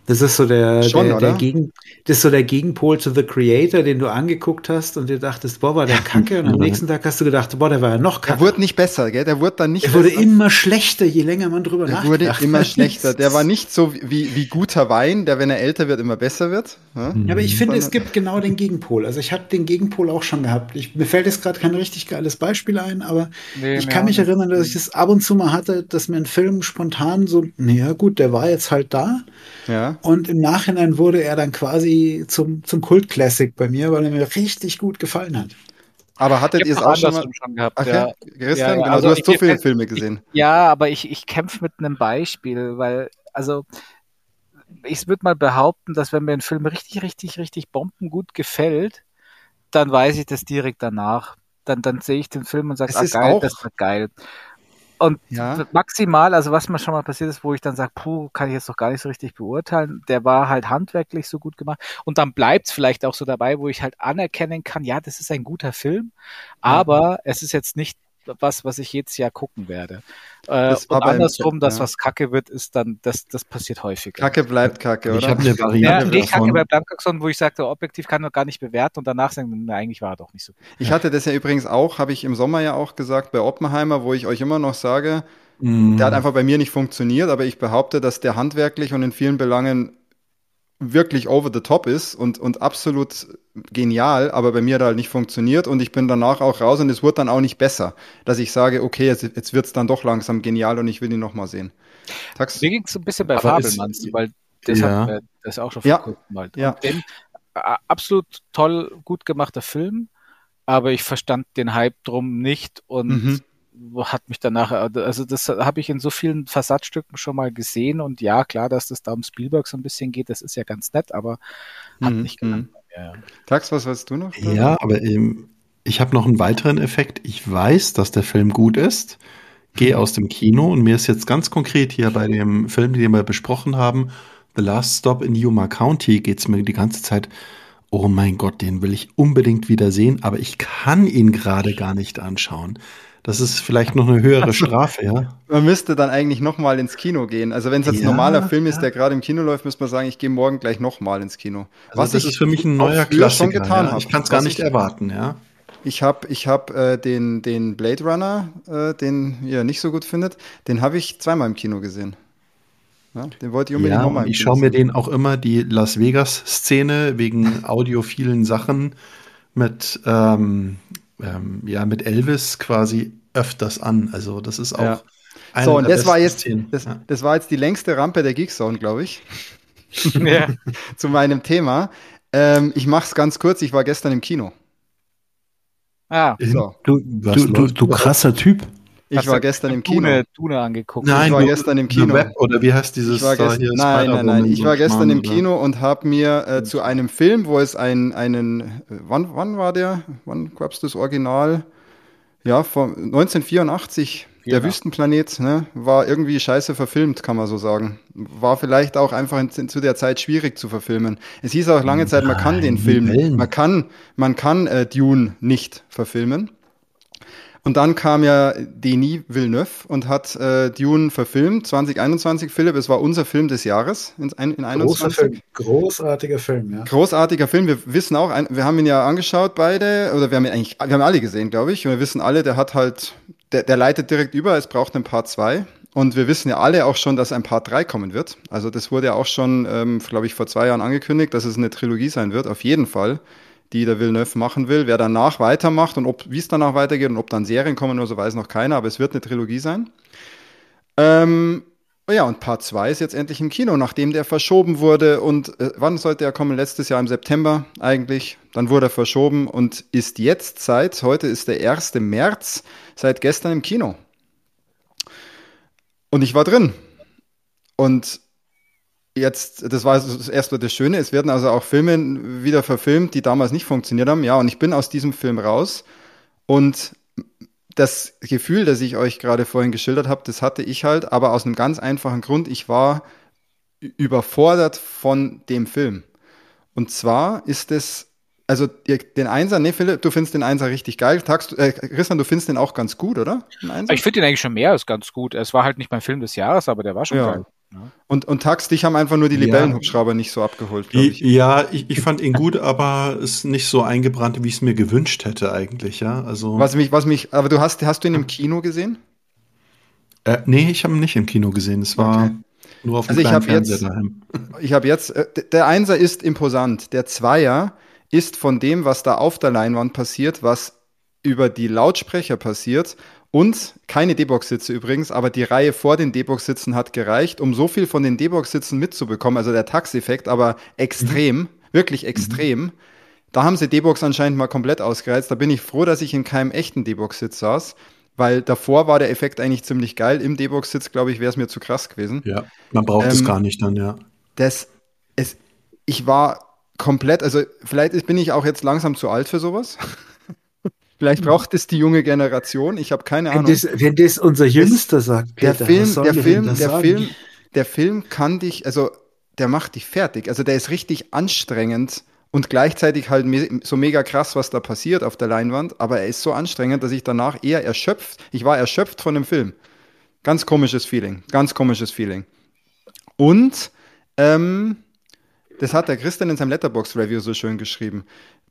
Das ist so der, Schon, der, der Gegen, das ist so der Gegenpol zu The Creator, den du angeguckt hast und dir dachtest, boah, war der Kacke. Und am nächsten Tag hast du gedacht, boah, der war ja noch Kacke. Der wurde nicht besser, gell? Der wurde dann nicht Der wurde immer schlechter, je länger man drüber der nachdenkt. Der wurde immer schlechter. [laughs] Der war nicht so wie, wie guter Wein, der, wenn er älter wird, immer besser wird. Ja, ja aber ich finde, es gibt genau den Gegenpol. Also ich habe den Gegenpol auch schon gehabt. Ich, mir fällt jetzt gerade kein richtig geiles Beispiel ein, aber nee, ich kann mich erinnern, dass ich das ab und zu mal hatte, dass mir ein Film spontan so, naja gut, der war jetzt halt da. Ja Ja. Und im Nachhinein wurde er dann quasi zum, zum Kult-Classic bei mir, weil er mir richtig gut gefallen hat. Aber hattet Ich ihr es auch schon mal? schon gehabt, Ach ja. ja, Christian, Ja, ja, genau, also du hast ich- so viele ich- Filme gesehen. Ja, aber ich, ich kämpfe mit einem Beispiel, weil, also, ich würde mal behaupten, dass wenn mir ein Film richtig, richtig, richtig bombengut gefällt, dann weiß ich das direkt danach. Dann, dann sehe ich den Film und sage, ah ist geil, auch- das wird geil. Und Ja. maximal, also was mir schon mal passiert ist, wo ich dann sage, puh, kann ich jetzt doch gar nicht so richtig beurteilen, der war halt handwerklich so gut gemacht. Und dann bleibt es vielleicht auch so dabei, wo ich halt anerkennen kann, ja, das ist ein guter Film, aber es ist jetzt nicht was, was ich jedes Jahr gucken werde. Äh, und andersrum, das, ja. was Kacke wird, ist dann, das, das passiert häufiger. Kacke bleibt Kacke, oder? Ich habe eine Ja, Variante nee, Kacke davon. bei Blankaxon, wo ich sagte, objektiv kann man gar nicht bewerten und danach sagen, na, eigentlich war er doch nicht so gut. Ich hatte das ja übrigens auch, habe ich im Sommer ja auch gesagt, bei Oppenheimer, wo ich euch immer noch sage, Mm. der hat einfach bei mir nicht funktioniert, aber ich behaupte, dass der handwerklich und in vielen Belangen wirklich over the top ist und, und absolut genial, aber bei mir hat er halt nicht funktioniert und ich bin danach auch raus und es wurde dann auch nicht besser, dass ich sage, okay, jetzt, jetzt wird es dann doch langsam genial und ich will ihn nochmal sehen. Tax, Mir ging es ein bisschen bei Fabelmanns, weil das Ja. hat das auch schon vor Ja. kurzem mal. Ja. Und Den, absolut toll, gut gemachter Film, aber ich verstand den Hype drum nicht und Mhm. Hat mich danach, also das habe ich in so vielen Versatzstücken schon mal gesehen und ja, klar, dass das da um Spielberg so ein bisschen geht, das ist ja ganz nett, aber hat Mhm, nicht gelangt. Ja, ja. Tax, was weißt du noch? Ja, aber ähm, ich habe noch einen weiteren Effekt. Ich weiß, dass der Film gut ist, gehe aus dem Kino und mir ist jetzt ganz konkret hier bei dem Film, den wir besprochen haben, The Last Stop in Yuma County, geht's mir die ganze Zeit, oh mein Gott, den will ich unbedingt wieder sehen, aber ich kann ihn gerade gar nicht anschauen. Das ist vielleicht noch eine höhere Strafe, ja. Man müsste dann eigentlich nochmal ins Kino gehen. Also wenn es jetzt ein Ja, normaler Film ist, ja. der gerade im Kino läuft, müsste man sagen, ich gehe morgen gleich nochmal ins Kino. Also das ist für mich ein neuer früher schon Klassiker. getan ja. Ich kann es gar Was nicht ich- erwarten, ja. Ich habe ich hab, äh, den, den Blade Runner, äh, den ihr nicht so gut findet, den habe ich zweimal im Kino gesehen. Ja, den wollte ich unbedingt Ja, nochmal ich schaue mir den auch immer die Las Vegas-Szene wegen audiophilen Sachen mit, ähm, ähm, ja, mit Elvis quasi öfters an. Also das ist auch Ja. eine So, und das war jetzt, Szenen. das, ja. das war jetzt die längste Rampe der Geekzone, glaube ich, [laughs] Ja. [laughs] zu meinem Thema. Ähm, ich mache es ganz kurz, ich war gestern im Kino. Ah, So. Du, du, du, du krasser Typ. Ich hast war gestern im Kino. Dune, Dune angeguckt. Nein, ich war gestern im Kino. Web, oder wie heißt dieses Ich war da gest- hier? nein, nein, nein. Ich war und gestern im oder? Kino und habe mir äh, zu einem Film, wo es ein, einen, wann, wann war der? Wann gab's das Original? Ja, von 1984. Der Genau. Wüstenplanet ne, war irgendwie scheiße verfilmt, kann man so sagen. War vielleicht auch einfach in, zu der Zeit schwierig zu verfilmen. Es hieß auch lange Zeit, man kann den Film, man kann, man kann äh, Dune nicht verfilmen. Und dann kam ja Denis Villeneuve und hat äh, Dune verfilmt, 2021, Philipp. Es war unser Film des Jahres in, in Großer 21. Film. Großartiger Film, ja. Großartiger Film. Wir wissen auch, wir haben ihn ja angeschaut beide, oder wir haben ihn eigentlich, wir haben alle gesehen, glaube ich. Und wir wissen alle, der hat halt, der, der leitet direkt über, es braucht ein Part 2. Und wir wissen ja alle auch schon, dass ein Part 3 kommen wird. Also das wurde ja auch schon, ähm, glaube ich, vor zwei Jahren angekündigt, dass es eine Trilogie sein wird, auf jeden Fall, die der Villeneuve machen will. Wer danach weitermacht und wie es danach weitergeht und ob dann Serien kommen oder so, weiß noch keiner, aber es wird eine Trilogie sein. Ähm, ja, und Part 2 ist jetzt endlich im Kino, nachdem der verschoben wurde. Und äh, wann sollte er kommen? Letztes Jahr im September eigentlich. Dann wurde er verschoben und ist jetzt seit, heute ist der 1. März, seit gestern im Kino. Und ich war drin. Und jetzt, das war das erste das Schöne, es werden also auch Filme wieder verfilmt, die damals nicht funktioniert haben. Ja, und ich bin aus diesem Film raus. Und das Gefühl, das ich euch gerade vorhin geschildert habe, das hatte ich halt, aber aus einem ganz einfachen Grund. Ich war überfordert von dem Film. Und zwar ist es, also den Einser, nee, Philipp, du findest den Einser richtig geil. Tags, äh, Christian, du findest den auch ganz gut, oder? Den? Ich finde ihn eigentlich schon mehr als ganz gut. Es war halt nicht mein Film des Jahres, aber der war schon Ja. geil. Und, und Tax, dich haben einfach nur die Ja. Libellenhubschrauber nicht so abgeholt, glaube ich. Ja, ich, ich fand ihn gut, aber ist nicht so eingebrannt, wie ich es mir gewünscht hätte eigentlich, ja. Also, Was mich, was mich, aber du hast, hast du ihn im Kino gesehen? äh, nee, ich habe ihn nicht im Kino gesehen. Es war Okay. nur auf dem Also ich kleinen jetzt- Fernseher daheim. [laughs] Ich habe jetzt, äh, der Einser ist imposant. Der Zweier ist von dem, was da auf der Leinwand passiert, was über die Lautsprecher passiert Und keine D-Box-Sitze übrigens, aber die Reihe vor den D-Box-Sitzen hat gereicht, um so viel von den D-Box-Sitzen mitzubekommen. Also der Tax-Effekt, aber extrem, mhm. wirklich extrem. Mhm. Da haben sie D-Box anscheinend mal komplett ausgereizt. Da bin ich froh, dass ich in keinem echten D-Box-Sitz saß, weil davor war der Effekt eigentlich ziemlich geil. Im D-Box-Sitz, glaube ich, wäre es mir zu krass gewesen. Ja, man braucht es ähm, gar nicht dann, ja. Das, es, ich war komplett, also vielleicht bin ich auch jetzt langsam zu alt für sowas. Vielleicht braucht es die junge Generation. Ich habe keine Ahnung. Wenn das, wenn das unser Jüngster das, sagt, Peter, der Film, der Film, der sagen? Film, der Film kann dich, also der macht dich fertig. Also der ist richtig anstrengend und gleichzeitig halt me so mega krass, was da passiert auf der Leinwand. Aber er ist so anstrengend, dass ich danach eher erschöpft. Ich war erschöpft von dem Film. Ganz komisches Feeling. Ganz komisches Feeling. Und ähm, das hat der Christian in seinem Letterbox Review so schön geschrieben.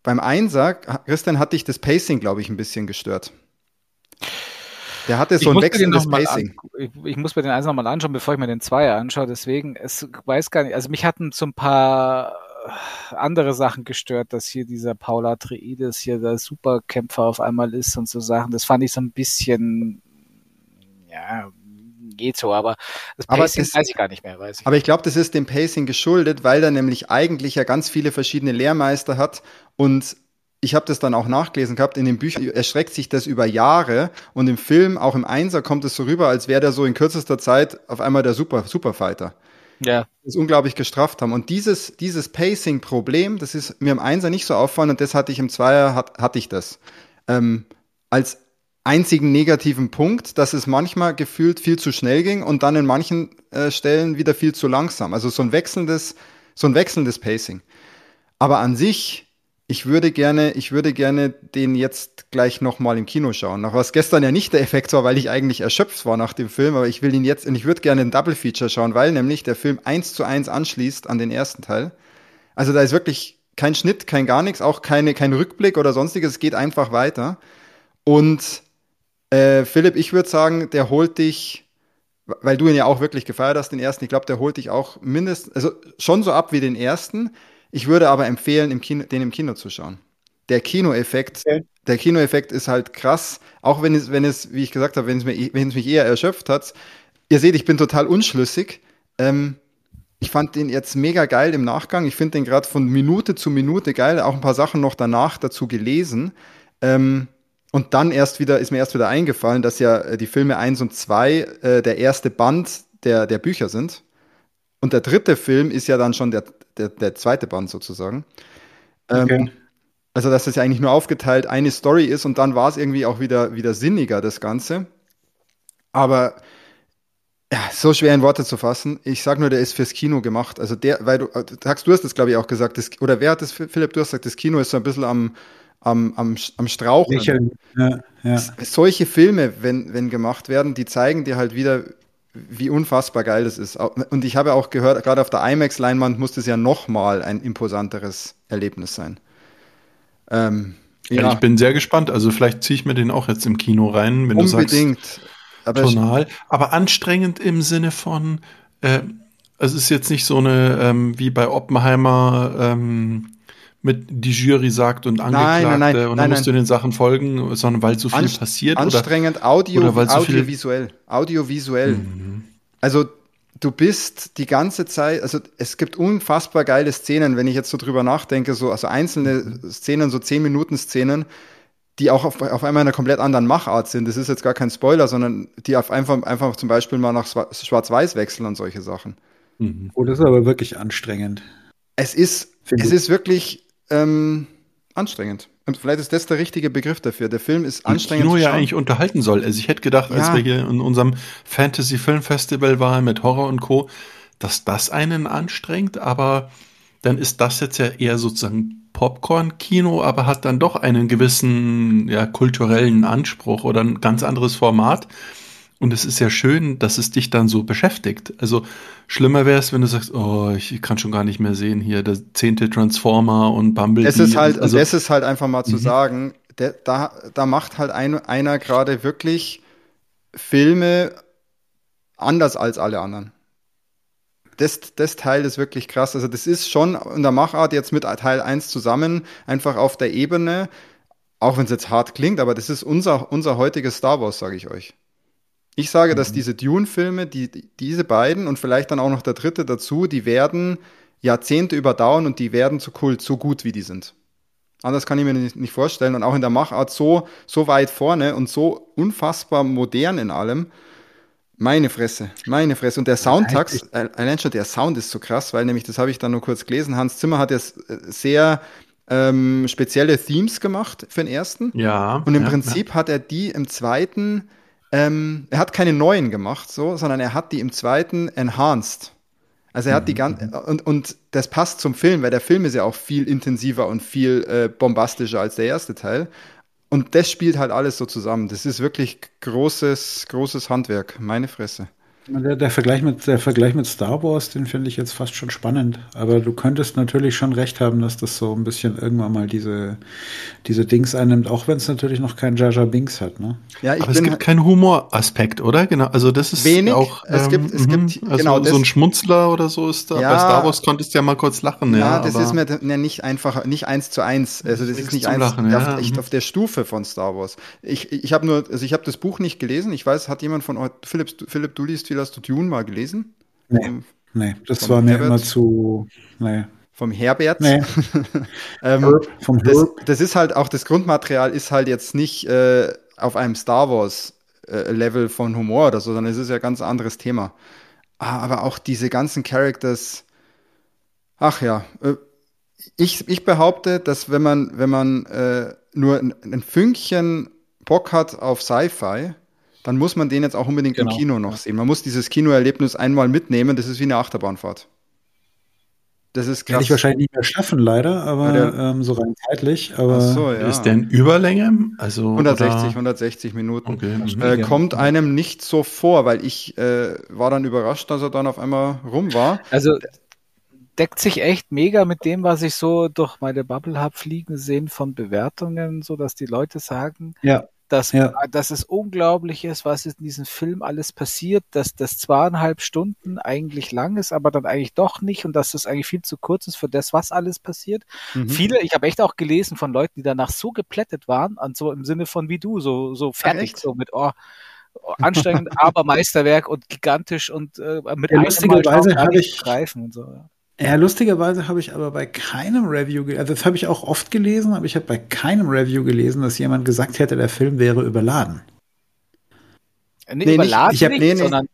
Beim Einser, Christian, hat dich das Pacing, glaube ich, ein bisschen gestört. Der hatte so ich ein wechselndes Pacing. ich, ich, muss mir den Einser nochmal anschauen, bevor ich mir den Zweier anschaue. Deswegen, es weiß gar nicht. Also mich hatten so ein paar andere Sachen gestört, dass hier dieser Paula Atreides hier der Superkämpfer auf einmal ist und so Sachen. Das fand ich so ein bisschen, ja, geht so, aber das Pacing das, weiß ich gar nicht mehr. Weiß ich. Aber ich glaube, das ist dem Pacing geschuldet, weil er nämlich eigentlich ja ganz viele verschiedene Lehrmeister hat und ich habe das dann auch nachgelesen gehabt, in den Büchern erschreckt sich das über Jahre und im Film, auch im Einser, kommt es so rüber, als wäre der so in kürzester Zeit auf einmal der Super, Superfighter. Ja. Das unglaublich gestrafft haben. Und dieses, dieses Pacing-Problem, das ist mir im Einser nicht so auffallen und das hatte ich im Zweier, hat, hatte ich das. Ähm, als einzigen negativen Punkt, dass es manchmal gefühlt viel zu schnell ging und dann in manchen äh, Stellen wieder viel zu langsam. Also so ein wechselndes, so ein wechselndes Pacing. Aber an sich, ich würde gerne, ich würde gerne den jetzt gleich nochmal im Kino schauen. Nach was gestern ja nicht der Effekt war, weil ich eigentlich erschöpft war nach dem Film, aber ich will ihn jetzt, und ich würde gerne ein Double Feature schauen, weil nämlich der Film eins zu eins anschließt an den ersten Teil. Also da ist wirklich kein Schnitt, kein gar nichts, auch keine, kein Rückblick oder sonstiges, es geht einfach weiter. Und äh, Philipp, ich würde sagen, der holt dich, weil du ihn ja auch wirklich gefeiert hast, den ersten, ich glaube, der holt dich auch mindestens, also schon so ab wie den ersten. Ich würde aber empfehlen, im Kino, den im Kino zu schauen. Der Kinoeffekt, okay. der Kinoeffekt ist halt krass, auch wenn es, wenn es, wie ich gesagt habe, wenn es, mir, wenn es mich eher erschöpft hat. Ihr seht, ich bin total unschlüssig. Ähm, ich fand den jetzt mega geil im Nachgang. Ich finde den gerade von Minute zu Minute geil. Auch ein paar Sachen noch danach dazu gelesen. Ähm, und dann erst wieder, ist mir erst wieder eingefallen, dass ja äh, die Filme 1 und 2 äh, der erste Band der, der Bücher sind. Und der dritte Film ist ja dann schon der, der, der zweite Band sozusagen. Ähm, okay. Also, dass das ja eigentlich nur aufgeteilt eine Story ist und dann war es irgendwie auch wieder, wieder sinniger, das Ganze. Aber ja, so schwer in Worte zu fassen. Ich sag nur, der ist fürs Kino gemacht. Also der, weil du, äh, Tax, du hast das, glaube ich, auch gesagt, das, oder wer hat das, Philipp, du hast gesagt, das Kino ist so ein bisschen am, am, am, am Straucheln. Ja, ja. Solche Filme, wenn, wenn gemacht werden, die zeigen dir halt wieder, wie unfassbar geil das ist. Und ich habe auch gehört, gerade auf der IMAX-Leinwand muss das ja nochmal ein imposanteres Erlebnis sein. Ähm, ja. ja. ich bin sehr gespannt. Also vielleicht ziehe ich mir den auch jetzt im Kino rein, wenn Unbedingt. du sagst. Aber tonal. Aber anstrengend im Sinne von, äh, es ist jetzt nicht so eine, ähm, wie bei Oppenheimer, ähm, mit die Jury sagt und Angeklagte nein, nein, nein, und dann musst du den Sachen folgen, sondern weil so viel Anst passiert. Anstrengend oder, Audio, oder so audiovisuell. Audiovisuell. Mhm. Also du bist die ganze Zeit, also es gibt unfassbar geile Szenen, wenn ich jetzt so drüber nachdenke, so, also einzelne Szenen, so 10 Minuten Szenen, die auch auf, auf einmal einer komplett anderen Machart sind. Das ist jetzt gar kein Spoiler, sondern die auf einfach, einfach zum Beispiel mal nach Schwarz-Weiß wechseln und solche Sachen. Mhm. Oh, das ist aber wirklich anstrengend. Es ist, es ist wirklich, ähm, anstrengend. Und vielleicht ist das der richtige Begriff dafür. Der Film ist anstrengend. Kino ja eigentlich unterhalten soll. Also ich hätte gedacht, ja. als wir hier in unserem Fantasy Film Festival waren mit Horror und Co., dass das einen anstrengt, aber dann ist das jetzt ja eher sozusagen Popcorn-Kino, aber hat dann doch einen gewissen ja, kulturellen Anspruch oder ein ganz anderes Format. Und es ist ja schön, dass es dich dann so beschäftigt. Also schlimmer wäre es, wenn du sagst, oh, ich kann schon gar nicht mehr sehen hier, der zehnte Transformer und Bumblebee. Es ist halt, also, es ist halt einfach mal zu mhm. sagen, der, da, da macht halt ein, einer gerade wirklich Filme anders als alle anderen. Das, das Teil ist wirklich krass. Also das ist schon in der Machart jetzt mit Teil 1 zusammen, einfach auf der Ebene, auch wenn es jetzt hart klingt, aber das ist unser, unser heutiges Star Wars, sage ich euch. Ich sage, mhm. dass diese Dune-Filme, die, diese beiden und vielleicht dann auch noch der dritte dazu, die werden Jahrzehnte überdauern und die werden zu Kult, so gut wie die sind. Anders kann ich mir nicht, nicht vorstellen. Und auch in der Machart so, so weit vorne und so unfassbar modern in allem. Meine Fresse, meine Fresse. Und der Soundtrack, allein schon der Sound ist so krass, weil nämlich, das habe ich dann nur kurz gelesen, Hans Zimmer hat jetzt äh, sehr ähm, spezielle Themes gemacht für den ersten. Ja. Und im ja, Prinzip ja. hat er die im zweiten, ähm, er hat keine neuen gemacht, so, sondern er hat die im zweiten enhanced. Also er hat die ganze Mhm. und, und das passt zum Film, weil der Film ist ja auch viel intensiver und viel äh, bombastischer als der erste Teil. Und das spielt halt alles so zusammen. Das ist wirklich großes, großes Handwerk. Meine Fresse. Der, der, Vergleich mit, der Vergleich mit Star Wars, den finde ich jetzt fast schon spannend. Aber du könntest natürlich schon recht haben, dass das so ein bisschen irgendwann mal diese, diese Dings einnimmt, auch wenn es natürlich noch kein Jar Jar Binks hat. Ne? Ja, ich Aber es gibt keinen Humoraspekt, oder? Genau. Also das ist Wenig. auch. Es gibt- es mhm. gibt- also genau, so ein Schmunzler oder so ist da. Ja. Bei Star Wars konntest du ja mal kurz lachen. Ja, Ja, das ist mir ne, nicht einfach, nicht eins zu eins. Also das ist nicht eins Lachen, auf, ja, echt mhm. auf der Stufe von Star Wars. Ich, ich habe nur, also ich habe das Buch nicht gelesen. Ich weiß, hat jemand von euch, Philipp, Philipp, du liest viel, hast du Dune mal gelesen? Nee. Nee, das war mir Herbert? immer zu. Nee. vom Herbert. Nee. [laughs] ähm, Herb, vom das, Herb. das ist halt auch, das Grundmaterial ist halt jetzt nicht äh, auf einem Star Wars äh, Level von Humor oder so, sondern es ist ja ein ganz anderes Thema. Ah, aber auch diese ganzen Characters, ach ja, äh, ich, ich behaupte, dass wenn man, wenn man äh, nur ein, ein Fünkchen Bock hat auf Sci-Fi, dann muss man den jetzt auch unbedingt Genau. im Kino noch sehen. Man muss dieses Kinoerlebnis einmal mitnehmen, das ist wie eine Achterbahnfahrt. Das ist krass. ich wahrscheinlich nicht mehr schaffen, leider, aber Ja, der- ähm, so rein zeitlich. Aber Ach so, ja. Ist der in Überlänge? Also 160, oder? 160 Minuten. Okay. mhm. Äh, Ja. kommt einem nicht so vor, weil ich äh, war dann überrascht, dass er dann auf einmal rum war. Also deckt sich echt mega mit dem, was ich so durch meine Bubble habe fliegen sehen von Bewertungen, so dass die Leute sagen, ja, dass, Ja. dass es unglaublich ist, was in diesem Film alles passiert, dass das zweieinhalb Stunden eigentlich lang ist, aber dann eigentlich doch nicht und dass das eigentlich viel zu kurz ist für das, was alles passiert. Mhm. Viele, ich habe echt auch gelesen von Leuten, die danach so geplättet waren, und so im Sinne von wie du, so, so fertig, so mit, oh, anstrengend, [laughs] aber Meisterwerk und gigantisch und äh, mit Ja, lustigerweise habe ich- greifen und so. Ja. Ja, lustigerweise habe ich aber bei keinem Review, also das habe ich auch oft gelesen, aber ich habe bei keinem Review gelesen, dass jemand gesagt hätte, der Film wäre überladen. Nee, nicht- überladen ich hab- nicht, nee, nee. sondern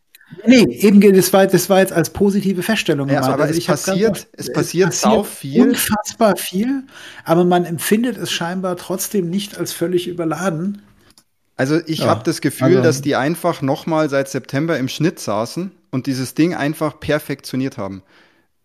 Nee, eben, das war, das war jetzt als positive Feststellung Ja, aber Also es passiert- ganz- es passiert sau viel. Unfassbar viel, aber man empfindet es scheinbar trotzdem nicht als völlig überladen. Also ich Ja, habe das Gefühl, also- dass die einfach nochmal seit September im Schnitt saßen und dieses Ding einfach perfektioniert haben.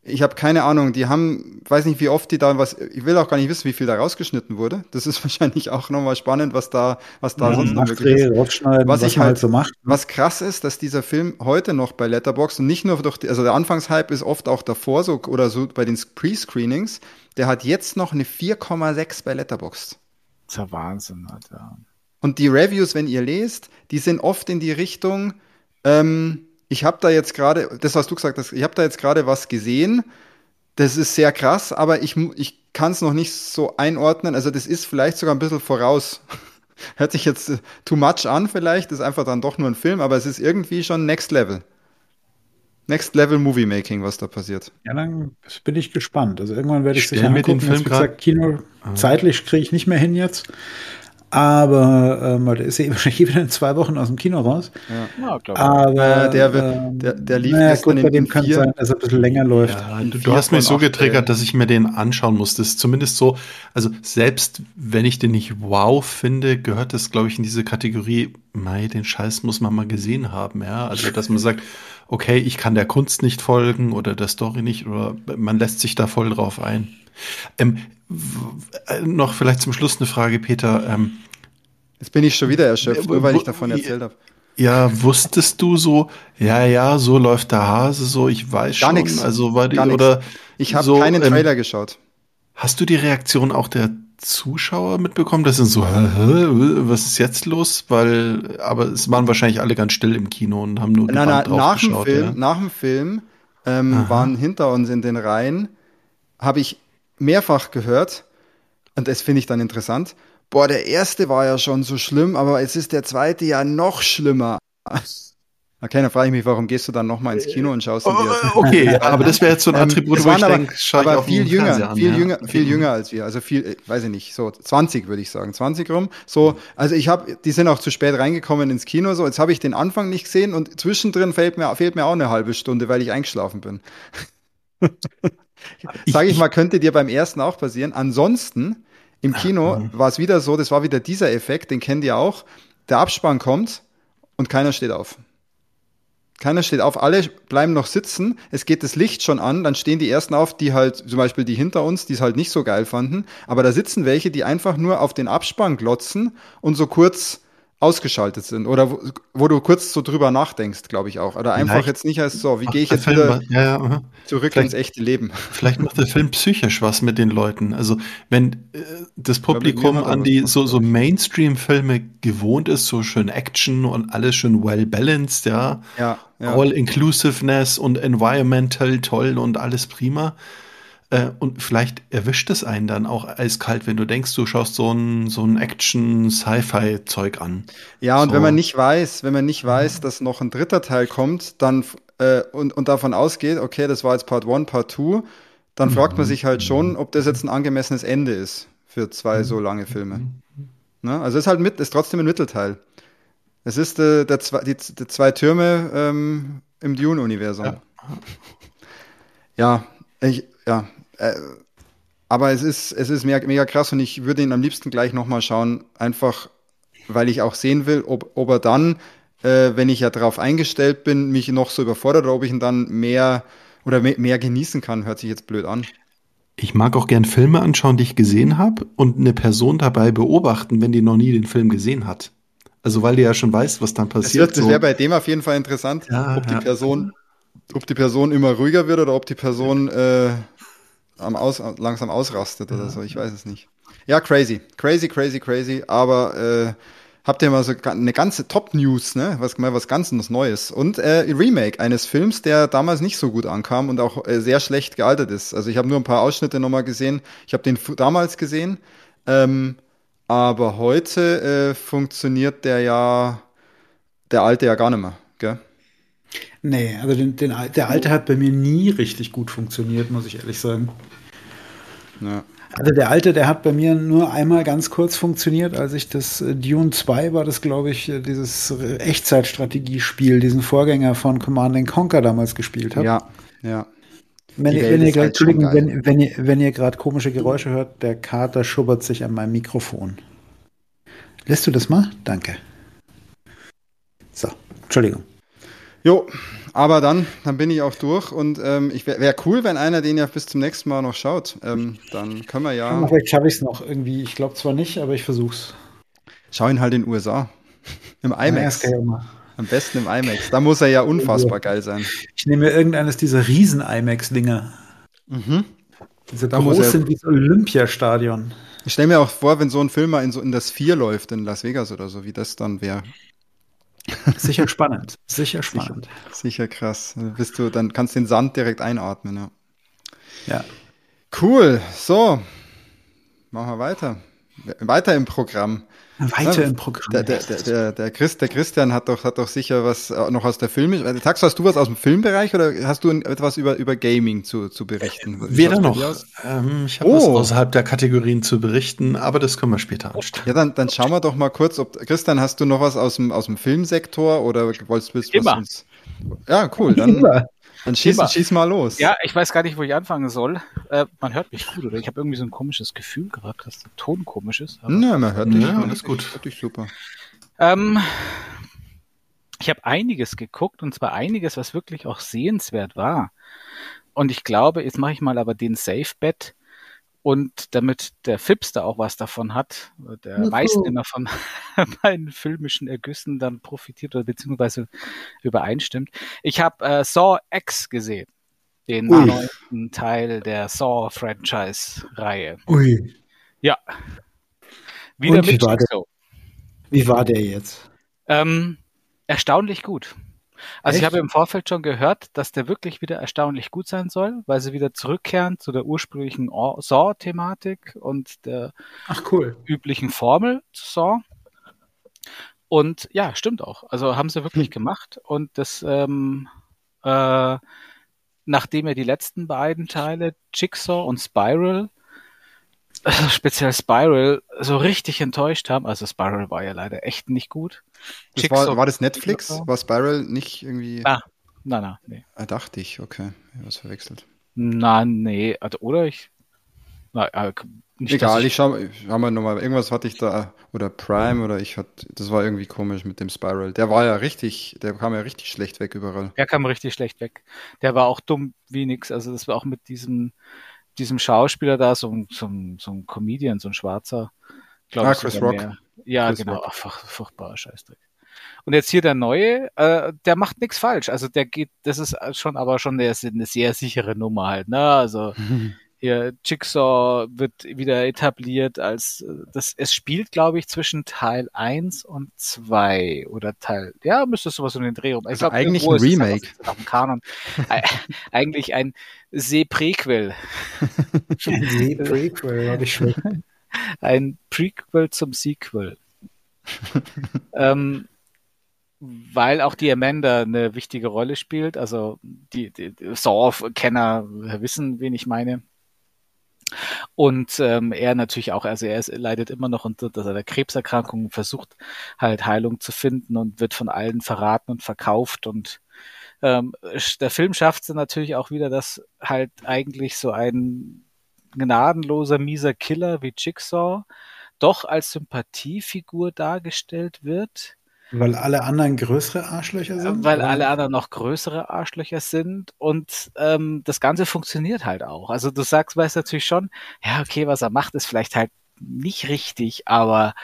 Ich habe keine Ahnung, die haben, weiß nicht, wie oft die da was, ich will auch gar nicht wissen, wie viel da rausgeschnitten wurde. Das ist [laughs] wahrscheinlich auch nochmal spannend, was da, was da sonst noch möglich ist. Was was, ich halt- halt so macht. Was krass ist, dass dieser Film heute noch bei Letterboxd und nicht nur durch die, also der Anfangshype ist oft auch davor so oder so bei den Pre-Screenings, der hat jetzt noch eine 4,6 bei das ist ja Wahnsinn. Alter. Und die Reviews, wenn ihr lest, die sind oft in die Richtung, ähm, ich habe da jetzt gerade, das was du gesagt hast, ich habe da jetzt gerade was gesehen, das ist sehr krass, aber ich, ich kann es noch nicht so einordnen. Also das ist vielleicht sogar ein bisschen voraus. [laughs] Hört sich jetzt äh, too much an vielleicht, ist einfach dann doch nur ein Film, aber es ist irgendwie schon Next Level. Next Level Movie Making, was da passiert. Ja, dann bin ich gespannt. Also irgendwann werde ich Ich sicher mir den angucken. Film gesagt, Kino Ah. zeitlich kriege ich nicht mehr hin jetzt. Aber ähm, der ist ja [laughs] wahrscheinlich wieder in zwei Wochen aus dem Kino raus. Ja, ich. Aber Äh, der wird- ähm, der- der lief naja, gestern gut, bei dem kann vier- sein, dass er ein bisschen länger läuft. Ja, du, du hast mich so getriggert, dass ich mir den anschauen musste. Das ist zumindest so, also selbst wenn ich den nicht wow finde, gehört das, glaube ich, in diese Kategorie, mei, den Scheiß muss man mal gesehen haben, ja. Also, dass man sagt, okay, ich kann der Kunst nicht folgen oder der Story nicht oder man lässt sich da voll drauf ein. Ähm, äh, noch vielleicht zum Schluss eine Frage, Peter. Ähm, Jetzt bin ich schon wieder erschöpft, nur weil ich davon erzählt habe. ja, wusstest du so, ja, ja, so läuft der Hase, so, ich weiß Gar schon, nix. also die, Gar nix. oder Ich habe so, keinen ähm, Trailer geschaut. Hast du die Reaktion auch der Zuschauer mitbekommen? Das sind so, was ist jetzt los? Weil, aber es waren wahrscheinlich alle ganz still im Kino und haben nur Nein, nein, nach dem geschaut, Film, ja. nach dem Film ähm, waren hinter uns in den Reihen, habe ich mehrfach gehört, und das finde ich dann interessant, boah, der erste war ja schon so schlimm, aber jetzt ist der zweite ja noch schlimmer. Okay, dann frage ich mich, warum gehst du dann nochmal ins Kino und schaust ihn dir Oh, [laughs] okay, aber das wäre jetzt so ein Ähm, Attribut, es wo ich aber, denke, aber viel jünger, an, viel ja. jünger, viel jünger als wir. Also viel, äh, weiß ich nicht, so 20 würde ich sagen, 20 rum. So, also ich habe, die sind auch zu spät reingekommen ins Kino. So, jetzt habe ich den Anfang nicht gesehen und zwischendrin fehlt mir, fehlt mir auch eine halbe Stunde, weil ich eingeschlafen bin. [laughs] Sage ich mal, könnte dir beim ersten auch passieren. Ansonsten im Kino war es wieder so, das war wieder dieser Effekt, den kennt ihr auch. Der Abspann kommt und keiner steht auf. Keiner steht auf, alle bleiben noch sitzen, es geht das Licht schon an, dann stehen die ersten auf, die halt, zum Beispiel die hinter uns, die es halt nicht so geil fanden, aber da sitzen welche, die einfach nur auf den Abspann glotzen und so kurz ausgeschaltet sind oder wo, wo du kurz so drüber nachdenkst, glaube ich auch. Oder einfach Vielleicht jetzt nicht als so, wie gehe ich jetzt Film wieder ja, ja, zurück Vielleicht- ins echte Leben. Vielleicht macht der Film psychisch was mit den Leuten. Also wenn äh, das Publikum an die so, so. Mainstream-Filme gewohnt ist, so schön Action und alles schön well balanced, ja, Ja, ja. all inclusiveness und environmental toll und alles prima. Äh, und vielleicht erwischt es einen dann auch eiskalt, wenn du denkst, du schaust so ein, so ein Action-Sci-Fi-Zeug an. Ja, und So. wenn man nicht weiß, wenn man nicht weiß, dass noch ein dritter Teil kommt, dann äh, und, und davon ausgeht, okay, das war jetzt Part 1, Part 2, dann fragt man sich halt schon, ob das jetzt ein angemessenes Ende ist für zwei so lange Filme. Ne? Also es ist halt mit, ist trotzdem ein Mittelteil. Es ist äh, der zwei, die, die zwei Türme ähm, im Dune-Universum. Ja. Ja, ich, ja. Äh, aber es ist, es ist mega, mega krass und ich würde ihn am liebsten gleich nochmal schauen, einfach weil ich auch sehen will, ob, ob er dann, äh, wenn ich ja darauf eingestellt bin, mich noch so überfordert oder ob ich ihn dann mehr oder mehr, mehr genießen kann, hört sich jetzt blöd an. Ich mag auch gern Filme anschauen, die ich gesehen habe und eine Person dabei beobachten, wenn die noch nie den Film gesehen hat. Also weil die ja schon weiß, was dann Das, passiert. wird- das so. wäre bei dem auf jeden Fall interessant, Ja, ob die ja. Person, ob die Person immer ruhiger wird oder ob die Person äh, am Aus, langsam ausrastet oder so. Ich weiß es nicht. Ja, crazy, crazy, crazy, crazy. Aber äh, habt ihr mal so eine ganze Top-News, ne? Was mal was ganz Neues und äh, Remake eines Films, der damals nicht so gut ankam und auch äh, sehr schlecht gealtert ist. Also ich habe nur ein paar Ausschnitte nochmal gesehen. Ich habe den damals gesehen. Ähm, aber heute äh, funktioniert der ja, der alte ja gar nicht mehr, gell? Nee, also den, den, der alte hat bei mir nie richtig gut funktioniert, muss ich ehrlich sagen. Ja. Also der alte, der hat bei mir nur einmal ganz kurz funktioniert, als ich das äh, Dune 2 war, das glaube ich, äh, dieses Echtzeitstrategiespiel, diesen Vorgänger von Command and Conquer damals gespielt habe. Ja, ja. Wenn, ihr, wenn, ihr, halt Entschuldigung, wenn, wenn ihr, wenn ihr gerade komische Geräusche hört, der Kater schubbert sich an meinem Mikrofon. Lässt du das mal? Danke. So, Entschuldigung. Jo, aber dann, dann bin ich auch durch und ähm, ich wäre wär cool, wenn einer den ja bis zum nächsten Mal noch schaut. Ähm, dann können wir ja. Vielleicht schaffe ich es noch irgendwie. Ich glaube zwar nicht, aber ich versuch's. Schau ihn halt in den USA. [laughs] Im Ja, IMAX. mal. Am besten im IMAX. Da muss er ja unfassbar geil sein. Ich nehme mir irgendeines dieser Riesen-IMAX-Dinger. Mhm. Diese Da muss groß sind wie das Olympiastadion. Ich stelle mir auch vor, wenn so ein Film mal in, so, in das Vier läuft in Las Vegas oder so, wie das dann wäre. Sicher spannend. Sicher spannend. Sicher krass. Dann Bist du, dann kannst du den Sand direkt einatmen, ja. Ja. Cool. So. Machen wir weiter. Weiter im Programm. Weiter im Programm. Der, der, der, der, Christ, der Christian hat doch, hat doch sicher was äh, noch aus der Film. Tax, hast du was aus dem Filmbereich oder hast du etwas über, über Gaming zu, zu berichten? Wie Weder noch. Ähm, ich habe Oh. was außerhalb der Kategorien zu berichten, aber das können wir später anstellen. Ja, dann, dann schauen wir doch mal kurz, ob Christian, hast du noch was aus dem, aus dem Filmsektor oder wolltest du was Immer. uns? Ja, cool. Dann. Dann schieß, Immer. schieß mal los. Ja, ich weiß gar nicht, wo ich anfangen soll. Äh, man hört mich gut, oder? Ich habe irgendwie so ein komisches Gefühl gerade, dass der Ton komisch ist. Na, man hört dich. Ja, alles gut. Hört dich super. ähm, ich habe einiges geguckt und zwar einiges, was wirklich auch sehenswert war. Und ich glaube, jetzt mache ich mal aber den Safe-Bet. Und damit der Fips da auch was davon hat, der Na meisten immer von [laughs] meinen filmischen Ergüssen dann profitiert oder beziehungsweise übereinstimmt. Ich habe äh, Saw X gesehen, den Ui. neunten Teil der Saw-Franchise-Reihe. Ui. Ja. Wieder Und wie mit war der? Wie war der jetzt? Ähm, erstaunlich gut. Also ich Echt? habe im Vorfeld schon gehört, dass der wirklich wieder erstaunlich gut sein soll, weil sie wieder zurückkehren zu der ursprünglichen Saw-Thematik und der cool. üblichen Formel zu Saw. Und ja, stimmt auch. Also haben sie wirklich gemacht. Und das, ähm, äh, nachdem ja die letzten beiden Teile, Jigsaw und Spiral, also speziell Spiral, so richtig enttäuscht haben. Also Spiral war ja leider echt nicht gut. Das war, war das Netflix? War Spiral nicht irgendwie. Ah, na, na, nee. Ah, dachte ich, okay. Ich was verwechselt. Na, nee, also, oder ich. Na, äh, nicht, Egal, ich schau, schau mal nochmal. Irgendwas hatte ich da. Oder Prime oder ich hatte. Das war irgendwie komisch mit dem Spiral. Der war ja richtig. Der kam ja richtig schlecht weg überall. Der kam richtig schlecht weg. Der war auch dumm wie nix. Also das war auch mit diesem, diesem Schauspieler da, so, ein- so, so ein Comedian, so ein Schwarzer. glaub Ah, ich Chris Rock. mehr. Ja, Chris genau. Rock. Ach, furch- furchtbarer Scheißdreck. Und jetzt hier der neue, äh, der macht nichts falsch. Also der geht, das ist schon aber schon eine, eine sehr sichere Nummer halt. Ne? Also [laughs] hier Jigsaw wird wieder etabliert als äh, das es spielt glaube ich zwischen Teil 1 und 2 oder Teil ja müsste sowas um den Dreh rum. Ich Also glaub, eigentlich ein Remake. einfach Nach dem Kanon. Ei- [laughs] eigentlich ein See-Prequel. Die [laughs] Prequel, habe ich schon. Ein Prequel zum Sequel. ähm, weil auch die Amanda eine wichtige Rolle spielt. Also die, die, die Saw-Kenner wissen, wen ich meine. Und ähm, er natürlich auch, also er ist, leidet immer noch unter seiner Krebserkrankung, versucht halt Heilung zu finden und wird von allen verraten und verkauft. Und ähm, der Film schafft es natürlich auch wieder, dass halt eigentlich so ein gnadenloser, mieser Killer wie Jigsaw doch als Sympathiefigur dargestellt wird. Weil alle anderen größere Arschlöcher sind? Weil Oder? alle anderen noch größere Arschlöcher sind und ähm, das Ganze funktioniert halt auch. Also du sagst, weißt natürlich schon, ja, okay, was er macht, ist vielleicht halt nicht richtig, aber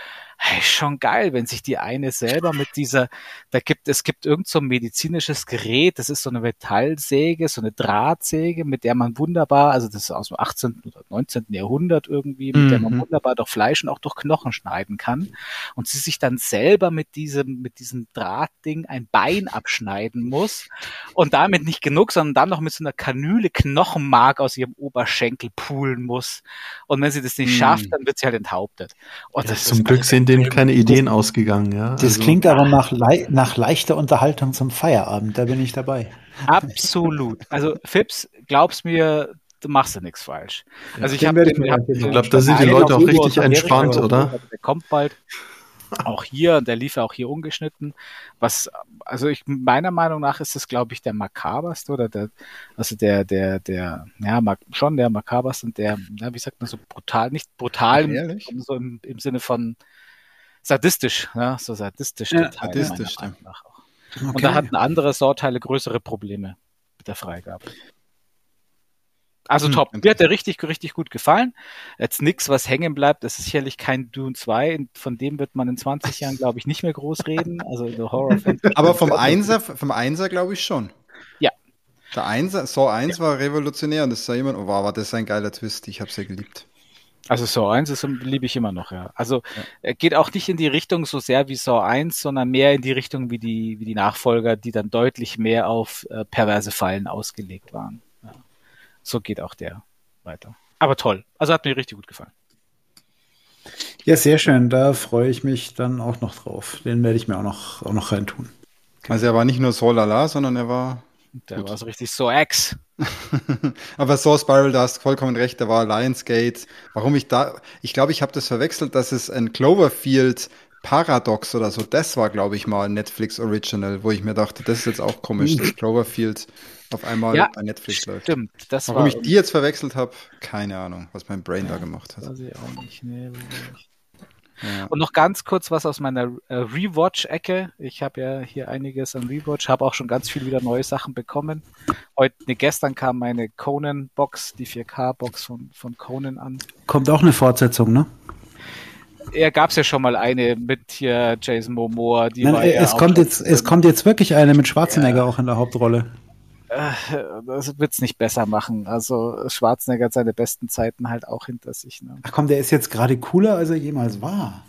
hey, schon geil, wenn sich die eine selber mit dieser, da gibt es gibt irgend so ein medizinisches Gerät, das ist so eine Metallsäge, so eine Drahtsäge, mit der man wunderbar, also das ist aus dem 18. oder 19. Jahrhundert irgendwie, mit der man Mhm. wunderbar durch Fleisch und auch durch Knochen schneiden kann und sie sich dann selber mit diesem, mit diesem Drahtding ein Bein abschneiden muss und damit nicht genug, sondern dann noch mit so einer Kanüle Knochenmark aus ihrem Oberschenkel poolen muss. Und wenn sie das nicht Hm. schafft, dann wird sie halt enthauptet. Und das Zum ist Glück sind denen keine Ideen ausgegangen, ja. Das Also- klingt aber nach, nach leichter Unterhaltung zum Feierabend. Da bin ich dabei. absolut. Also Fips, glaubst mir, du machst ja nichts falsch. Also ich habe ich mal Ich glaub, da sind die Leute auch richtig entspannt, oder? Der kommt bald. Auch hier, und der lief ja auch hier ungeschnitten. Was, also ich, meiner Meinung nach ist es, glaube ich, der makaberste oder der, also der, der, der, ja, schon der makaberste und der, ja, wie sagt man so brutal, nicht brutal, im, so im, im Sinne von sadistisch, ja, so sadistisch. Ja, sadistisch, nach auch. Und da hatten andere Sorteile größere Probleme mit der Freigabe. Also Hm, top. Mir hat der richtig, richtig gut gefallen. Jetzt nix, was hängen bleibt. Das ist sicherlich kein Dune 2. Von dem wird man in 20 Jahren, [laughs] glaube ich, nicht mehr groß reden. Also der horror Aber vom Einser, vom Einser glaube ich schon. Ja. Der Einser, Saw 1 war revolutionär und das sah jemand, oh wow, war das ein geiler Twist, ich habe sehr geliebt. Also Saw 1 ist, liebe ich immer noch, ja. Also er geht auch nicht in die Richtung so sehr wie Saw 1, sondern mehr in die Richtung wie die, wie die Nachfolger, die dann deutlich mehr auf äh, perverse Fallen ausgelegt waren. Ja. So geht auch der weiter. Aber toll. Also hat mir richtig gut gefallen. Ja, sehr schön. Da freue ich mich dann auch noch drauf. Den werde ich mir auch noch, auch noch reintun. Also er war nicht nur so lala, sondern er war Der war so richtig so Ex. Aber Saw Spiral, da hast vollkommen recht, da war Lionsgate. Warum ich da, ich glaube, ich habe das verwechselt, dass es ein Cloverfield Paradox oder so, das war, glaube ich, mal ein Netflix Original, wo ich mir dachte, das ist jetzt auch komisch, dass Cloverfield auf einmal Ja, bei Netflix läuft. Stimmt. Das Warum war ich die jetzt verwechselt habe, keine Ahnung, was mein Brain da gemacht hat. Weiß ich auch nicht. Nee, nicht. Ja. Und noch ganz kurz was aus meiner äh, Rewatch-Ecke. Ich habe ja hier einiges an Rewatch, habe auch schon ganz viel wieder neue Sachen bekommen. Heute, nee, gestern kam meine Conan-Box, die 4K-Box von, von Conan an. Kommt auch eine Fortsetzung, ne? Er gab's ja schon mal eine mit hier Jason Momoa. Die Nein, ja es, kommt jetzt, es kommt jetzt wirklich eine mit Schwarzenegger auch in der Hauptrolle. Äh, das wird's nicht besser machen. Also Schwarzenegger hat seine besten Zeiten halt auch hinter sich. Ne? Ach komm, der ist jetzt gerade cooler, als er jemals war.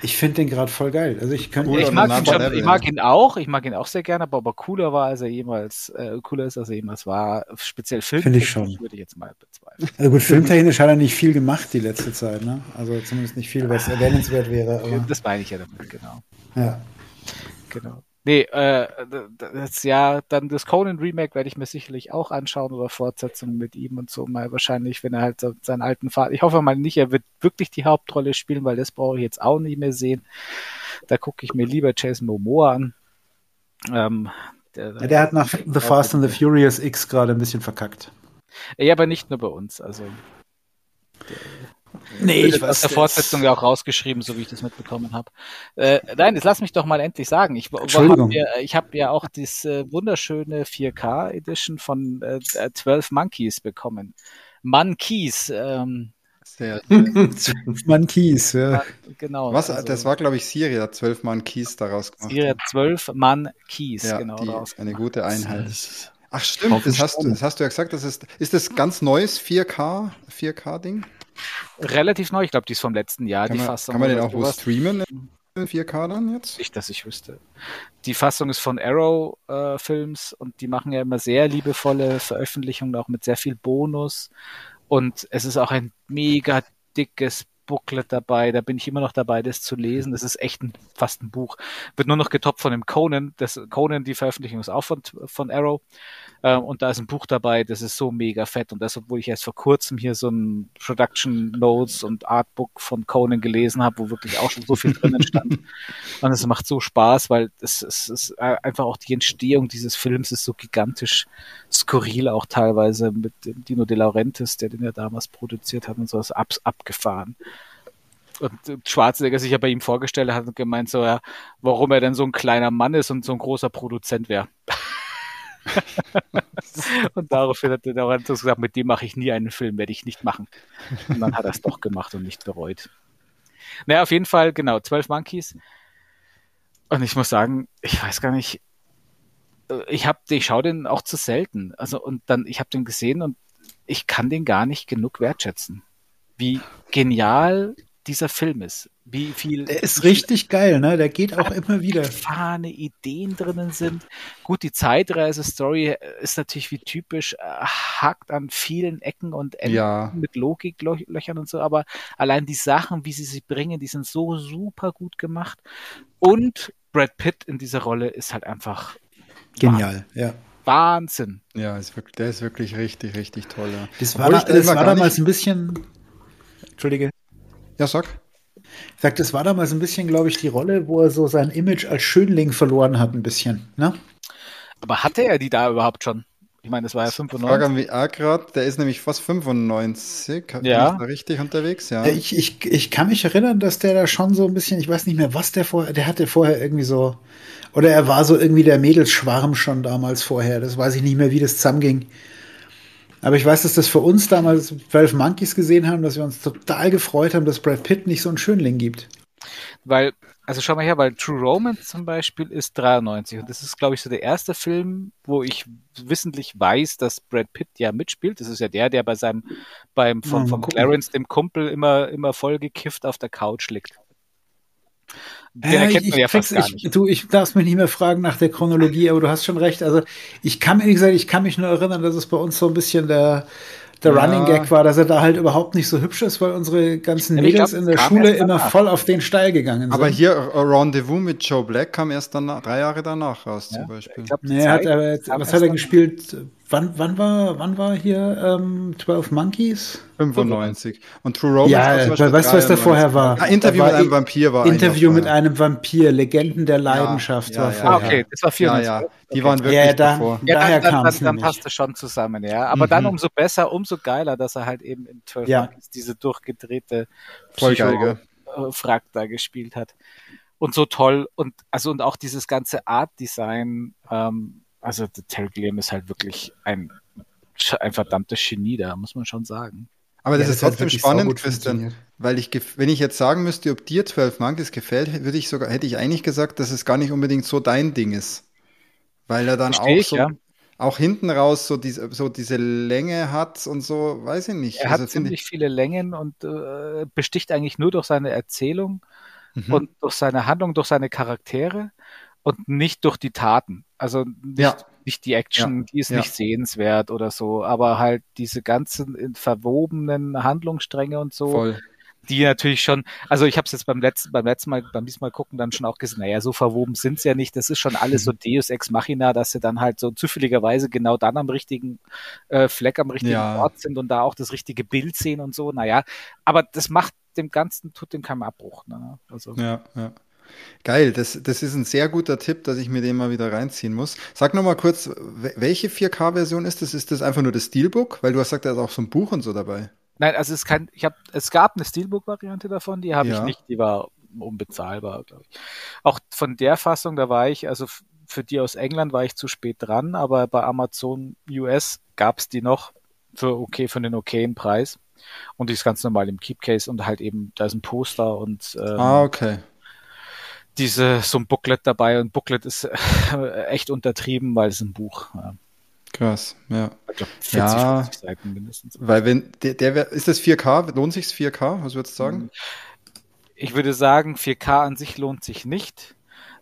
Ich finde den gerade voll geil. Also ich könnte ich, mag ihn schon, ich mag ihn auch, ich mag ihn auch sehr gerne, aber, aber cooler war, als er jemals, äh, cooler ist, als er jemals war. Speziell Film. Finde ich schon. Würde ich jetzt mal bezweifeln. Also gut, filmtechnisch hat er nicht viel gemacht die letzte Zeit, ne? Also zumindest nicht viel, was erwähnenswert wäre. Aber, Das meine ich ja damit, genau. ja. Genau. Nee, äh, das ja, dann das Conan Remake werde ich mir sicherlich auch anschauen oder Fortsetzung mit ihm und so mal wahrscheinlich, wenn er halt seinen alten Vater. Ich hoffe mal nicht, er wird wirklich die Hauptrolle spielen, weil das brauche ich jetzt auch nicht mehr sehen. Da gucke ich mir lieber Jason Momoa an. Ähm, der, Ja, der hat nach The Fast and the Furious X gerade ein bisschen verkackt. ja, aber nicht nur bei uns. Also Nee, ich aus der Fortsetzung ja auch rausgeschrieben, so wie ich das mitbekommen habe. Äh, nein, jetzt lass mich doch mal endlich sagen. Ich, Entschuldigung. hab ja, ich habe ja auch diese wunderschöne 4K Edition von äh, 12 Monkeys bekommen. Monkeys, ähm, Sehr, [laughs] Monkeys, ja. genau. was, also das war, glaube ich, Siri, hat zwölf Mann Keys daraus gemacht. Ihre 12 Monkeys, ja, genau. die, daraus eine gute Einheit. Ach stimmt, das hast, du, das hast du ja gesagt, das ist, ist das ganz neues 4K, 4K-Ding? Relativ neu, ich glaube, die ist vom letzten Jahr, Kann, die man- Fassung. kann man den auch wo streamen in 4K dann jetzt? Nicht, dass ich wüsste. Die Fassung ist von Arrow äh, Films und die machen ja immer sehr liebevolle Veröffentlichungen, auch mit sehr viel Bonus. Und es ist auch ein mega dickes Booklet dabei. Da bin ich immer noch dabei, das zu lesen. Das ist echt ein, fast ein Buch. Wird nur noch getoppt von dem Conan. Das Conan, die Veröffentlichung ist auch von, von Arrow. Ähm, und da ist ein Buch dabei, das ist so mega fett. Und das, obwohl ich erst vor kurzem hier so ein Production Notes und Artbook von Conan gelesen habe, wo wirklich auch schon so viel drinnen stand. [laughs] Und es macht so Spaß, weil es, es ist äh, einfach auch die Entstehung dieses Films ist so gigantisch skurril, auch teilweise mit dem Dino De Laurentiis, der den ja damals produziert hat und so, ist ab, abgefahren. Und äh, Schwarzenegger sich ja bei ihm vorgestellt hat und gemeint so, ja, warum er denn so ein kleiner Mann ist und so ein großer Produzent wäre. [laughs] und daraufhin hat der Laurentiis gesagt, mit dem mache ich nie einen Film, werde ich nicht machen. Und dann hat er es doch gemacht und nicht bereut. Naja, auf jeden Fall, genau, 12 Monkeys. Und ich muss sagen, ich weiß gar nicht, äh, ich habe, ich schaue den auch zu selten. Also und dann, ich habe den gesehen und ich kann den gar nicht genug wertschätzen. Wie genial dieser Film ist. Wie viel Der ist richtig geil, ne? Der geht auch immer wieder. abgefahrene Ideen drinnen sind. Gut, die Zeitreise-Story ist natürlich wie typisch, äh, hakt an vielen Ecken und Enden Ja. mit Logiklöchern und so, aber allein die Sachen, wie sie sie bringen, die sind so super gut gemacht. Und Brad Pitt in dieser Rolle ist halt einfach Genial, ja. Wahnsinn. Ja, ist wirklich, der ist wirklich richtig, richtig toll. Ja, Das war, da, das war damals nicht- ein bisschen. Entschuldige. Ja sag. Ich sag, das war damals ein bisschen, glaube ich, die Rolle, wo er so sein Image als Schönling verloren hat, ein bisschen. Ne? Aber hatte er die da überhaupt schon? Ich meine, das war ja Frage 95. an WA gerade, der ist nämlich fast 95. Bin Ja. ich da richtig unterwegs? Ja. Ich, ich, ich kann mich erinnern, dass der da schon so ein bisschen, ich weiß nicht mehr, was der vorher, der hatte vorher irgendwie so, oder er war so irgendwie der Mädelsschwarm schon damals vorher. Das weiß ich nicht mehr, wie das zusammenging. Aber ich weiß, dass das für uns damals 12 Monkeys gesehen haben, dass wir uns total gefreut haben, dass Brad Pitt nicht so einen Schönling gibt. Weil, also schau mal her, weil True Romance zum Beispiel ist 93 und das ist, glaube ich, so der erste Film, wo ich wissentlich weiß, dass Brad Pitt ja mitspielt. Das ist ja der, der bei seinem, beim, von, von. Clarence, dem Kumpel, immer, immer voll gekifft auf der Couch liegt. Den Ja, erkennt ich, man ja ich, fast gar ich, nicht. du, ich darf mich nicht mehr fragen nach der Chronologie, aber du hast schon recht. Also ich kann mir, wie gesagt, ich kann mich nur erinnern, dass es bei uns so ein bisschen der, der Ja. Running Gag war, dass er da halt überhaupt nicht so hübsch ist, weil unsere ganzen Ja, ich Mädels glaub, in der Schule immer voll auf den Steil gegangen sind. Aber hier äh, Rendezvous mit Joe Black kam erst danach, drei Jahre danach raus, Ja, zum Beispiel. Ich glaub, Nee, er hat, kam was hat er gespielt? Wann, wann war, wann war hier ähm, 12 Monkeys? 95. Und True Romance Ja, war zum Beispiel weißt du, was da 93. vorher war? Ah, Interview war mit einem Vampir war Interview mit vorher. einem Vampir, Legenden der Leidenschaft ja, war ja. Ah, vorher. okay, das war Ja, 94. ja, die Okay. waren wirklich Ja, da, davor. Ja, daher dann, dann, kam dann, es dann passt es schon zusammen, ja. Aber dann Mhm. umso besser, umso geiler, dass er halt eben in 12 Ja. Monkeys diese durchgedrehte gell? äh, Frag da gespielt hat. Und so toll und also und auch dieses ganze Art Design, ähm, also der Terry Gilliam ist halt wirklich ein ein verdammtes Genie da, muss man schon sagen. Aber das Ja, ist hat trotzdem wirklich spannend, Christian, weil ich, wenn ich jetzt sagen müsste, ob dir 12 Monkeys gefällt, würde ich sogar, hätte ich eigentlich gesagt, dass es gar nicht unbedingt so dein Ding ist. Weil er dann Versteh auch ich, so, ja. auch hinten raus so diese, so diese Länge hat und so, weiß ich nicht. Er hat Also finde ziemlich viele Längen und äh, besticht eigentlich nur durch seine Erzählung. mhm. und durch seine Handlung, durch seine Charaktere und nicht durch die Taten. Also nicht, Ja. nicht die Action, Ja, die ist ja. nicht sehenswert oder so, aber halt diese ganzen äh, verwobenen Handlungsstränge und so, Voll. die natürlich schon, also ich habe es jetzt beim letzten, beim letzten Mal, beim diesmal gucken dann schon auch gesehen, naja, so verwoben sind's ja nicht. Das ist schon alles so [laughs] Deus Ex Machina, dass sie dann halt so zufälligerweise genau dann am richtigen äh, Fleck, am richtigen. Ort sind und da auch das richtige Bild sehen und so. Naja, aber das macht dem Ganzen, tut dem keinen Abbruch. Ne? Also, Ja, ja. Geil, das, das ist ein sehr guter Tipp, dass ich mir den mal wieder reinziehen muss. Sag noch mal kurz, wel- welche 4K-Version ist das? Ist das einfach nur das Steelbook? Weil du hast gesagt, da ist auch so ein Buch und so dabei. Nein, also es kann, ich habe, es gab eine Steelbook-Variante davon, die habe ich Ja. nicht, die war unbezahlbar, glaube ich. Auch von der Fassung, da war ich, also für die aus England war ich zu spät dran, aber bei Amazon US gab's die noch für okay, für einen okayen Preis. Und die ist ganz normal im Keepcase und halt eben, da ist ein Poster und ähm, Ah, okay. Diese, so ein Booklet dabei und Booklet ist äh, echt untertrieben, weil es ein Buch, ja, Krass, ja. ich glaube 40, Ja. 50 Seiten mindestens. Weil wenn, der, der ist das 4K? Lohnt sich's 4K? Was würdest du sagen? Ich würde sagen, 4K an sich lohnt sich nicht,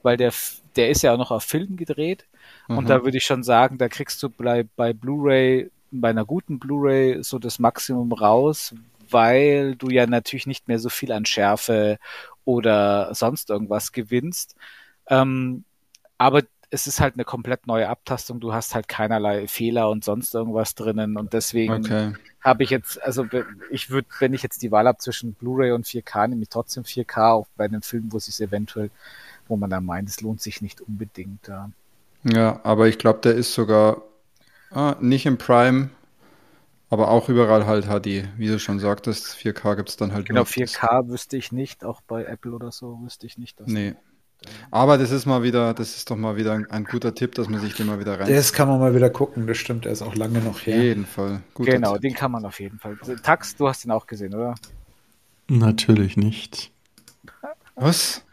weil der, der ist ja auch noch auf Film gedreht. Und Mhm. da würde ich schon sagen, da kriegst du bei, bei Blu-ray, bei einer guten Blu-ray so das Maximum raus, weil du ja natürlich nicht mehr so viel an Schärfe oder sonst irgendwas gewinnst. Ähm, aber es ist halt eine komplett neue Abtastung. Du hast halt keinerlei Fehler und sonst irgendwas drinnen. Und deswegen Okay. habe ich jetzt, also ich würde, wenn ich jetzt die Wahl habe zwischen Blu-ray und 4K, nehme ich trotzdem 4K, auch bei einem Film, wo es sich eventuell, wo man da meint, es lohnt sich nicht unbedingt. Ja. Ja, aber ich glaube, der ist sogar ah, nicht im Prime, aber auch überall halt HD. Wie du schon sagtest, 4K gibt's dann halt Genau, nur. 4K wüsste ich nicht, auch bei Apple oder so wüsste ich nicht. Dass Nee. Aber das ist mal wieder, das ist doch mal wieder ein, ein guter Tipp, dass man sich den mal wieder rein. Das kann man mal wieder gucken, das stimmt, der ist auch lange noch Auf her. jeden Fall. Guter genau, Tipp. den kann man auf jeden Fall. Tax, du hast ihn auch gesehen, oder? Natürlich nicht. Was?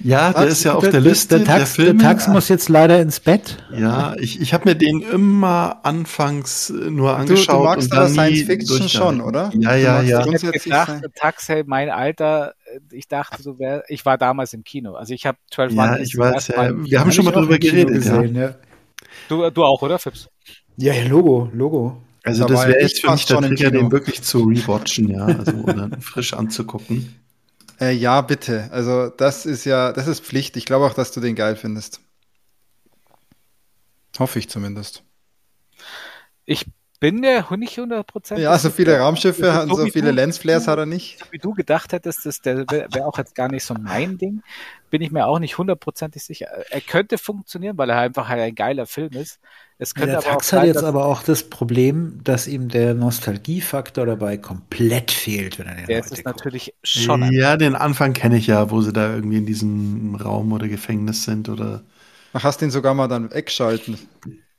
Ja, der Was? ist ja auf Der- der Liste der, Tax, der Filme. der Tax muss jetzt leider ins Bett. Ja, ich, ich habe mir den immer anfangs äh, nur Du, angeschaut. du magst und aber Science Fiction schon, oder? Ja, Du ja, ja. Ich Grundsätzlich gedacht, sein- Tax, hey, mein Alter, ich dachte, du wär, ich war damals im Kino. Also ich habe 12 Ja, Monkeys ich weiß, ja. Wir haben schon mal drüber geredet, ja. gesehen, ja. Du, du auch, oder, Fips? Ja, ja, Logo, Logo. Also Da das wäre ja jetzt ich für mich der Trigger, den wirklich zu rewatchen, ja, also oder [laughs] frisch anzugucken. Äh, ja, bitte. Also das ist ja, das ist Pflicht. Ich glaube auch, dass du den geil findest. Hoffe ich zumindest. Ich bin mir nicht 100% Ja, so viele Raumschiffe Also und so so wie viele Lensflares hat er nicht. wie du gedacht hättest, das wäre wär auch jetzt gar nicht so mein Ding, bin ich mir auch nicht hundertprozentig sicher. Er könnte funktionieren, weil er einfach halt ein geiler Film ist. Es Ja, könnte der aber auch Tax hat sein, jetzt dass, aber auch das Problem, dass ihm der Nostalgiefaktor dabei komplett fehlt, wenn er den der heute ist guckt. natürlich schon Ja, den Anfang kenne ich ja, wo sie da irgendwie in diesem Raum oder Gefängnis sind oder. Ach, hast den sogar mal dann wegschalten.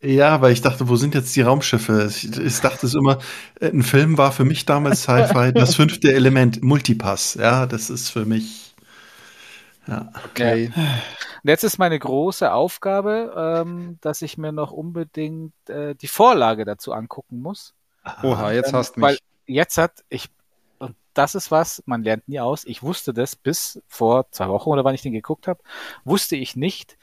Ja, weil ich dachte, wo sind jetzt die Raumschiffe? Ich, ich dachte es immer, äh, ein Film war für mich damals Sci-Fi das fünfte Element, Multipass. Ja, das ist für mich. Ja. Okay. Und jetzt ist meine große Aufgabe, ähm, dass ich mir noch unbedingt äh, die Vorlage dazu angucken muss. Oha, jetzt Ähm, hast du Weil mich. jetzt hat ich, und das ist was, man lernt nie aus. Ich wusste das bis vor zwei Wochen oder wann ich den geguckt habe, wusste ich nicht,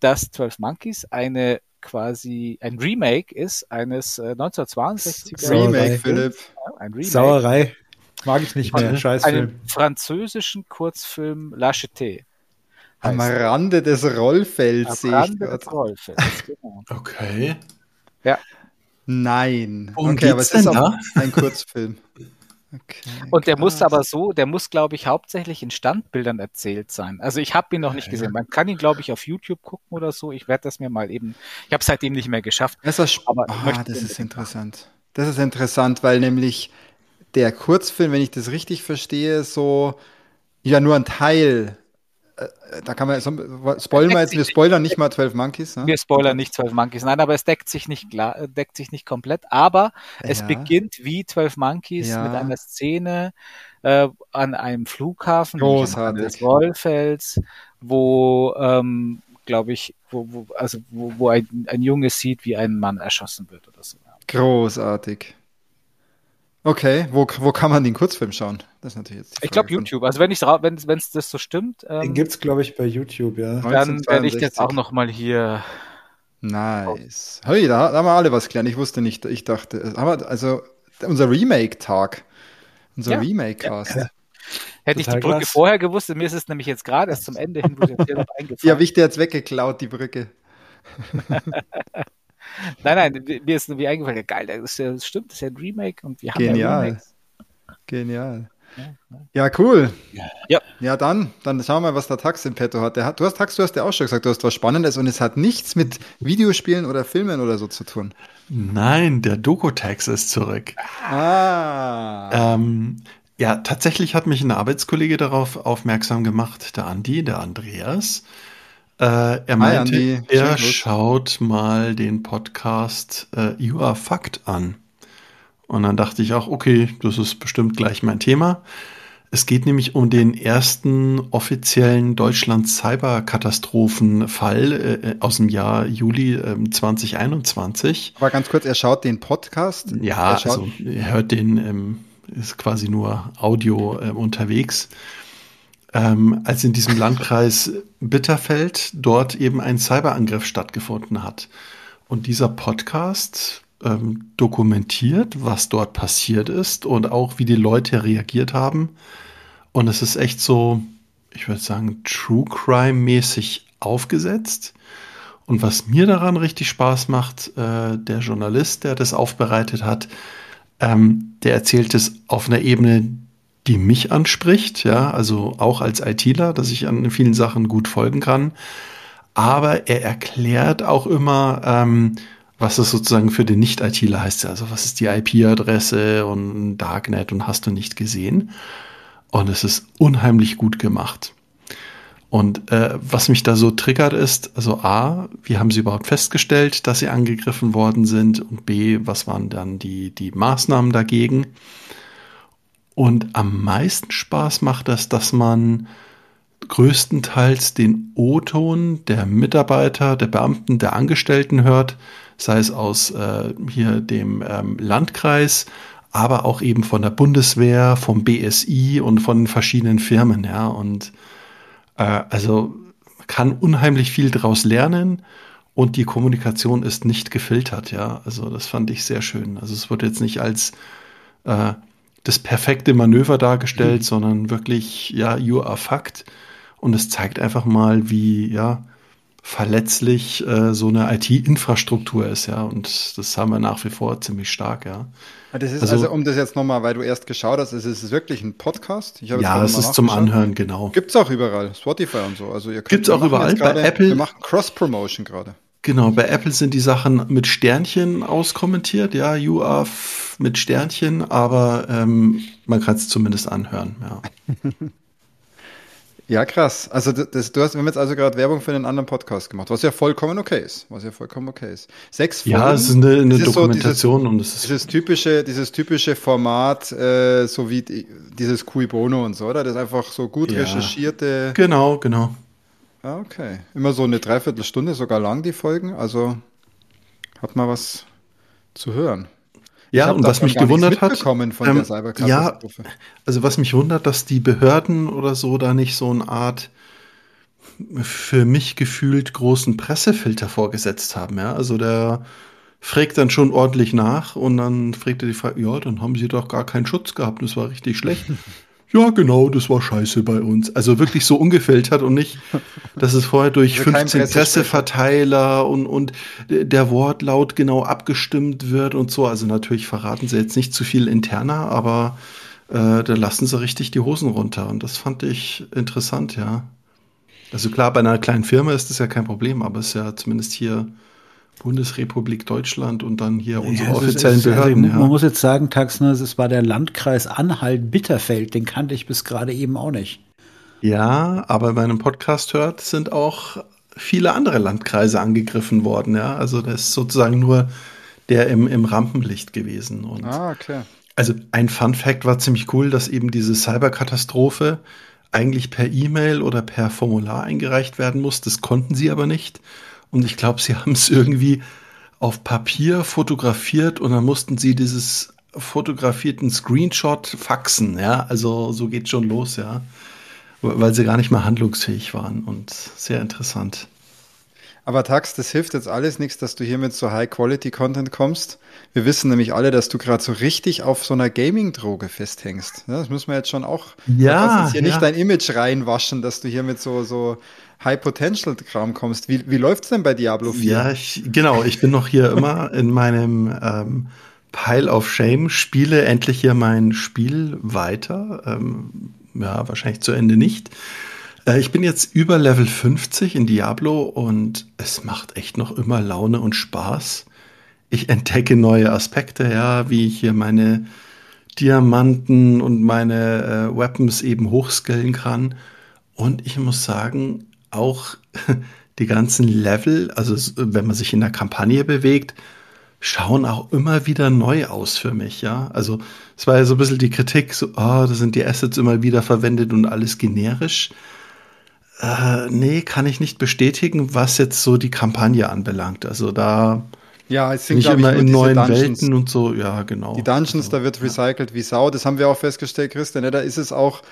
dass 12 Monkeys eine quasi ein Remake ist eines äh, 1962er Sauerei. Remake, Philipp. ein Remake Sauerei. Mag ich nicht mehr. von Scheißfilm. einem französischen Kurzfilm La Cité. Am. Rande des Rollfelds Am sehe ich Rande gerade. des Rollfelds, genau. [laughs] Okay. Nein. Worum okay, aber es ist da? ein Kurzfilm. Okay, Und der muss krass. aber so, der muss, glaube ich, hauptsächlich in Standbildern erzählt sein. Also ich habe ihn noch nicht gesehen. Man kann ihn, glaube ich, auf YouTube gucken oder so. Ich werde das mir mal eben. Ich habe seitdem nicht mehr geschafft. Das ist, Aber ah, das ist interessant. Das ist interessant, weil nämlich der Kurzfilm, wenn ich das richtig verstehe, so ja nur ein Teil. äh, Da kann man so, spoilern wir jetzt, wir spoilern nicht mal 12 Monkeys. Ne? Wir spoilern nicht 12 Monkeys. Nein, aber es deckt sich nicht klar, äh, deckt sich nicht komplett. Aber es Ja. beginnt wie 12 Monkeys Ja. mit einer Szene äh, an einem Flughafen des Rollfelds, wo ähm, glaube ich, wo, wo, also wo, wo ein, ein Junge sieht, wie ein Mann erschossen wird oder so. Großartig. Okay, wo, wo kann man den Kurzfilm schauen? Das ist natürlich jetzt die Ich glaube YouTube. Also wenn ich wenn es das so stimmt, Den ähm, gibt's, glaube ich, bei YouTube, ja. dann werde ich 1962. jetzt auch noch mal hier. Nice. Hey, da, da haben wir alle was gelernt. Ich wusste nicht, ich dachte, aber also unser Remake-Tag. Unser Ja, Remake-Cast. ja. Hätte ich die Brücke krass. vorher gewusst, mir ist es nämlich jetzt gerade erst zum Ende hin, wo es jetzt hier noch [laughs] eingefallen. ja. ich dir jetzt weggeklaut, die Brücke. [laughs] Nein, nein, mir ist nur wie eingefallen. Ja, geil, das, ist ja, das stimmt, das ist ja ein Remake und wir haben ja Genial. Remakes. Genial. Ja, cool. Ja. Ja, dann, dann schauen wir mal, was der Tax in petto hat. Der hat du hast, Tax, du hast ja auch schon gesagt, du hast was Spannendes und es hat nichts mit Videospielen oder Filmen oder so zu tun. Nein, der Dokotex ist zurück. Ah. Ähm, ja, tatsächlich hat mich ein Arbeitskollege darauf aufmerksam gemacht, der Andi, der Andreas. Äh, er meinte, Andi. er schaut mal den Podcast äh, You Are Fucked an. Und dann dachte ich auch, okay, das ist bestimmt gleich mein Thema. Es geht nämlich um den ersten offiziellen Deutschland-Cyberkatastrophenfall äh, aus dem Jahr Juli ähm, 2021. Aber ganz kurz, er schaut den Podcast. Ja, er also ihr hört den, ähm, ist quasi nur Audio ähm, unterwegs. Ähm, als in diesem Landkreis Bitterfeld dort eben ein Cyberangriff stattgefunden hat. Und dieser Podcast ähm, dokumentiert, was dort passiert ist und auch wie die Leute reagiert haben. Und es ist echt so, ich würde sagen, True Crime-mäßig aufgesetzt. Und was mir daran richtig Spaß macht, äh, der Journalist, der das aufbereitet hat, ähm, der erzählt es auf einer Ebene, die mich anspricht, ja, also auch als ITler, dass ich an vielen Sachen gut folgen kann. Aber er erklärt auch immer, ähm, was es sozusagen für den Nicht-ITler heißt. Also was ist die IP-Adresse und Darknet und hast du nicht gesehen. Und es ist unheimlich gut gemacht. Und äh, was mich da so triggert ist, also A, wie haben sie überhaupt festgestellt, dass sie angegriffen worden sind? Und B, was waren dann die, die Maßnahmen dagegen? Und am meisten Spaß macht das, dass man größtenteils den O-Ton der Mitarbeiter, der Beamten, der Angestellten hört, sei es aus äh, hier dem ähm, Landkreis, aber auch eben von der Bundeswehr, vom BSI und von verschiedenen Firmen, ja. Und äh, also kann unheimlich viel daraus lernen und die Kommunikation ist nicht gefiltert, ja. Also das fand ich sehr schön. Also es wird jetzt nicht als äh, das perfekte Manöver dargestellt, sondern wirklich, ja, you are fucked. Und es zeigt einfach mal, wie, ja, verletzlich äh, so eine IT-Infrastruktur ist, ja. Und das haben wir nach wie vor ziemlich stark, ja. Ah, Das ist Also- also, um das jetzt nochmal, weil du erst geschaut hast, es ist wirklich ein Podcast. Ich habe jetzt Ja, es ist zum. Anhören, genau. Gibt's auch überall, Spotify und so. Also ihr könnt, Gibt's auch überall, bei Apple. Wir machen Cross-Promotion gerade. Genau, bei Apple sind die Sachen mit Sternchen auskommentiert, ja, you are mit Sternchen, aber ähm, man kann es zumindest anhören, ja. [laughs] Ja, krass. Also das, du hast, wir haben jetzt also gerade Werbung für einen anderen Podcast gemacht, was ja vollkommen okay ist. Was ja vollkommen okay ist. Sechs Folgen. Ja, es ist eine, eine ist so Dokumentation und es ist Dieses typische, dieses typische Format, äh, so wie die, dieses Cui Bono und so, oder? Das ist einfach so gut Ja. recherchierte. genau, genau. Ah, okay. Immer so eine Dreiviertelstunde, sogar lang die Folgen. Also hat man was zu hören. Ja, und was mich gewundert hat, ähm, Cyberkatastrophe. Also was mich wundert, dass die Behörden oder so da nicht so eine Art für mich gefühlt großen Pressefilter vorgesetzt haben. Ja, also der fragt dann schon ordentlich nach und dann fragt er die Frage, ja, dann haben sie doch gar keinen Schutz gehabt, das war richtig schlecht. [laughs] ja, genau, das war scheiße bei uns. Also wirklich so ungefiltert und nicht, dass es vorher durch Also kein 15 Pressesprecher. Presseverteiler und, und der Wortlaut genau abgestimmt wird und so. Also natürlich verraten sie jetzt nicht zu viel interner, aber äh, da lassen sie richtig die Hosen runter. Und das fand ich interessant, ja. Also klar, bei einer kleinen Firma ist das ja kein Problem, aber es ist ja zumindest hier Bundesrepublik Deutschland und dann hier unsere Ja, ist- offiziellen ist- also Behörden. Man ja. muss jetzt sagen, Taxner, es war der Landkreis Anhalt-Bitterfeld, den kannte ich bis gerade eben auch nicht. ja, aber bei einem Podcast hört, sind auch viele andere Landkreise angegriffen worden, ja. Also das ist sozusagen nur der im, im Rampenlicht gewesen. Und Ah, okay. Also ein Fun Fact war ziemlich cool, dass eben diese Cyberkatastrophe eigentlich per E-Mail oder per Formular eingereicht werden muss. Das konnten sie aber nicht. Und ich glaube, sie [laughs] haben es irgendwie auf Papier fotografiert und dann mussten sie dieses fotografierten Screenshot faxen, ja. Also so geht schon los, ja. Weil sie gar nicht mehr handlungsfähig waren und sehr interessant. Aber Tax, das hilft jetzt alles nichts, dass du hier mit so High-Quality-Content kommst. Wir wissen nämlich alle, dass du gerade so richtig auf so einer Gaming-Droge festhängst. Ja, das müssen wir jetzt schon auch. Ja. Du jetzt hier ja. nicht dein Image reinwaschen, dass du hier mit so, so High-Potential-Kram kommst. Wie, wie läuft's denn bei Diablo 4? Ja, ich, genau. Ich bin noch hier immer in meinem ähm, Pile of Shame, spiele endlich hier mein Spiel weiter. Ähm, ja, wahrscheinlich zu Ende nicht. Äh, ich bin jetzt über Level 50 in Diablo und es macht echt noch immer Laune und Spaß. Ich entdecke neue Aspekte, ja, wie ich hier meine Diamanten und meine äh, Weapons eben hochskillen kann. Und ich muss sagen, auch [laughs] die ganzen Level, also wenn man sich in der Kampagne bewegt, schauen auch immer wieder neu aus für mich, ja. Also es war ja so ein bisschen die Kritik, so, oh, da sind die Assets immer wieder verwendet und alles generisch. Äh, nee, kann ich nicht bestätigen, was jetzt so die Kampagne anbelangt. Also da ja, es sind ich immer nur in neuen Dungeons. Welten und so, ja, genau. Die Dungeons, also, da wird recycelt wie Sau. Das haben wir auch festgestellt, Christian. Ne? Da ist es auch.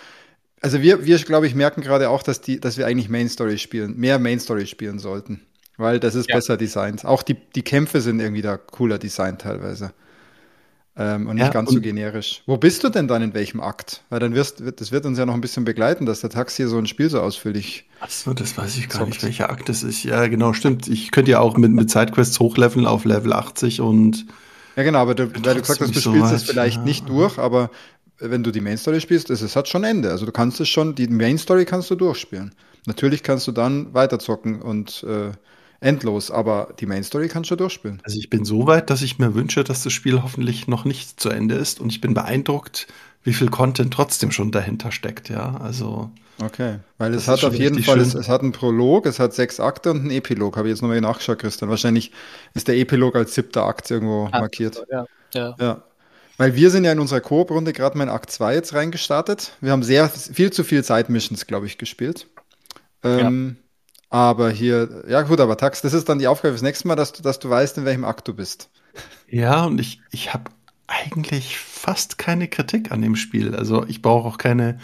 Also wir, wir glaube ich, merken gerade auch, dass, die, dass wir eigentlich Main Story spielen, mehr Main Story spielen sollten. Weil das ist Ja. besser designt. Auch die, die Kämpfe sind irgendwie da cooler designt teilweise. Ähm, und nicht Ja, ganz so und- generisch. Wo bist du denn dann in welchem Akt? Weil dann wirst, wird, das wird uns ja noch ein bisschen begleiten, dass der Taxi hier so ein Spiel so ausführlich. Achso, das weiß ich gar Zockt. nicht, welcher Akt das ist. Ja, genau, stimmt. Ich könnte ja auch mit, mit Sidequests hochleveln auf Level 80 und Ja, genau, aber du, weil du gesagt hast, du nicht so spielst es vielleicht ja. nicht durch, aber wenn du die Main Story spielst, ist, es hat schon Ende. Also du kannst es schon, die Main Story kannst du durchspielen. Natürlich kannst du dann weiterzocken und äh, endlos, aber die Main Story kannst du durchspielen. Also ich bin so weit, dass ich mir wünsche, dass das Spiel hoffentlich noch nicht zu Ende ist und ich bin beeindruckt, wie viel Content trotzdem schon dahinter steckt, ja. Also Okay, weil es hat auf jeden Fall, es, es hat einen Prolog, es hat sechs Akte und einen Epilog. Habe ich jetzt nochmal nachgeschaut, Christian. Wahrscheinlich ist der Epilog als siebter Akt irgendwo markiert. Ja, ja. Ja. Weil wir sind ja in unserer Koop-Runde gerade mal in Akt 2 jetzt reingestartet. Wir haben sehr viel zu viel Side-Missions, glaube ich, gespielt. Ähm, Aber hier, ja gut, aber Tax, das ist dann die Aufgabe fürs nächste Mal, dass du, dass du weißt, in welchem Akt du bist. ja, und ich, ich habe eigentlich fast keine Kritik an dem Spiel. Also ich brauche auch keine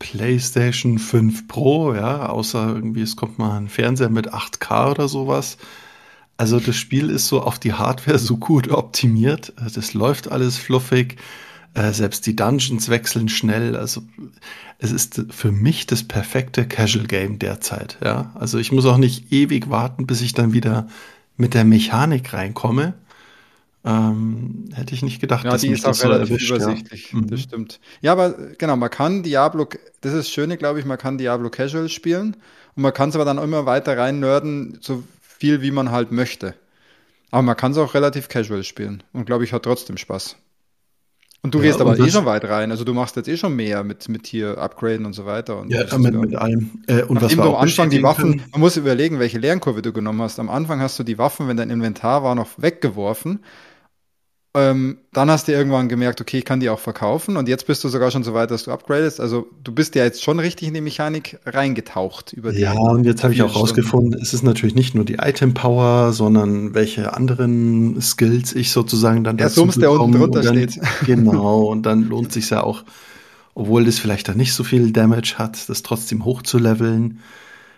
PlayStation 5 Pro, ja, außer irgendwie es kommt mal ein Fernseher mit 8K oder sowas. Also das Spiel ist so auf die Hardware so gut optimiert. Das läuft alles fluffig. Äh, Selbst die Dungeons wechseln schnell. Also es ist für mich das perfekte Casual Game derzeit. Ja, also ich muss auch nicht ewig warten, bis ich dann wieder mit der Mechanik reinkomme. Ähm, hätte ich nicht gedacht, Ja, dass die ist auch das so relativ erwischt, ja. übersichtlich. Mhm. Das stimmt. Ja, aber genau, man kann Diablo, das ist das Schöne, glaube ich, man kann Diablo Casual spielen und man kann es aber dann immer weiter rein nerden, so viel wie man halt möchte. Aber man kann es auch relativ casual spielen und glaube ich, hat trotzdem Spaß. Und du Ja, gehst aber eh schon weit rein. Also du machst jetzt eh schon mehr mit, mit hier Upgraden und so weiter. Und Ja, mit, mit allem. Äh, und was du am Anfang die Waffen, können- man muss überlegen, welche Lernkurve du genommen hast. Am Anfang hast du die Waffen, wenn dein Inventar war, noch weggeworfen. Ähm, dann hast du irgendwann gemerkt, okay, ich kann die auch verkaufen. Und jetzt bist du sogar schon so weit, dass du upgradest. Also du bist ja jetzt schon richtig in die Mechanik reingetaucht über die. Ja, und jetzt habe ich auch rausgefunden, es ist natürlich nicht nur die Item Power, sondern welche anderen Skills ich sozusagen dann Der Sums, der unten drunter dann, steht. [laughs] [laughs] Genau, und dann lohnt sich ja auch, obwohl das vielleicht dann nicht so viel Damage hat, das trotzdem hochzuleveln,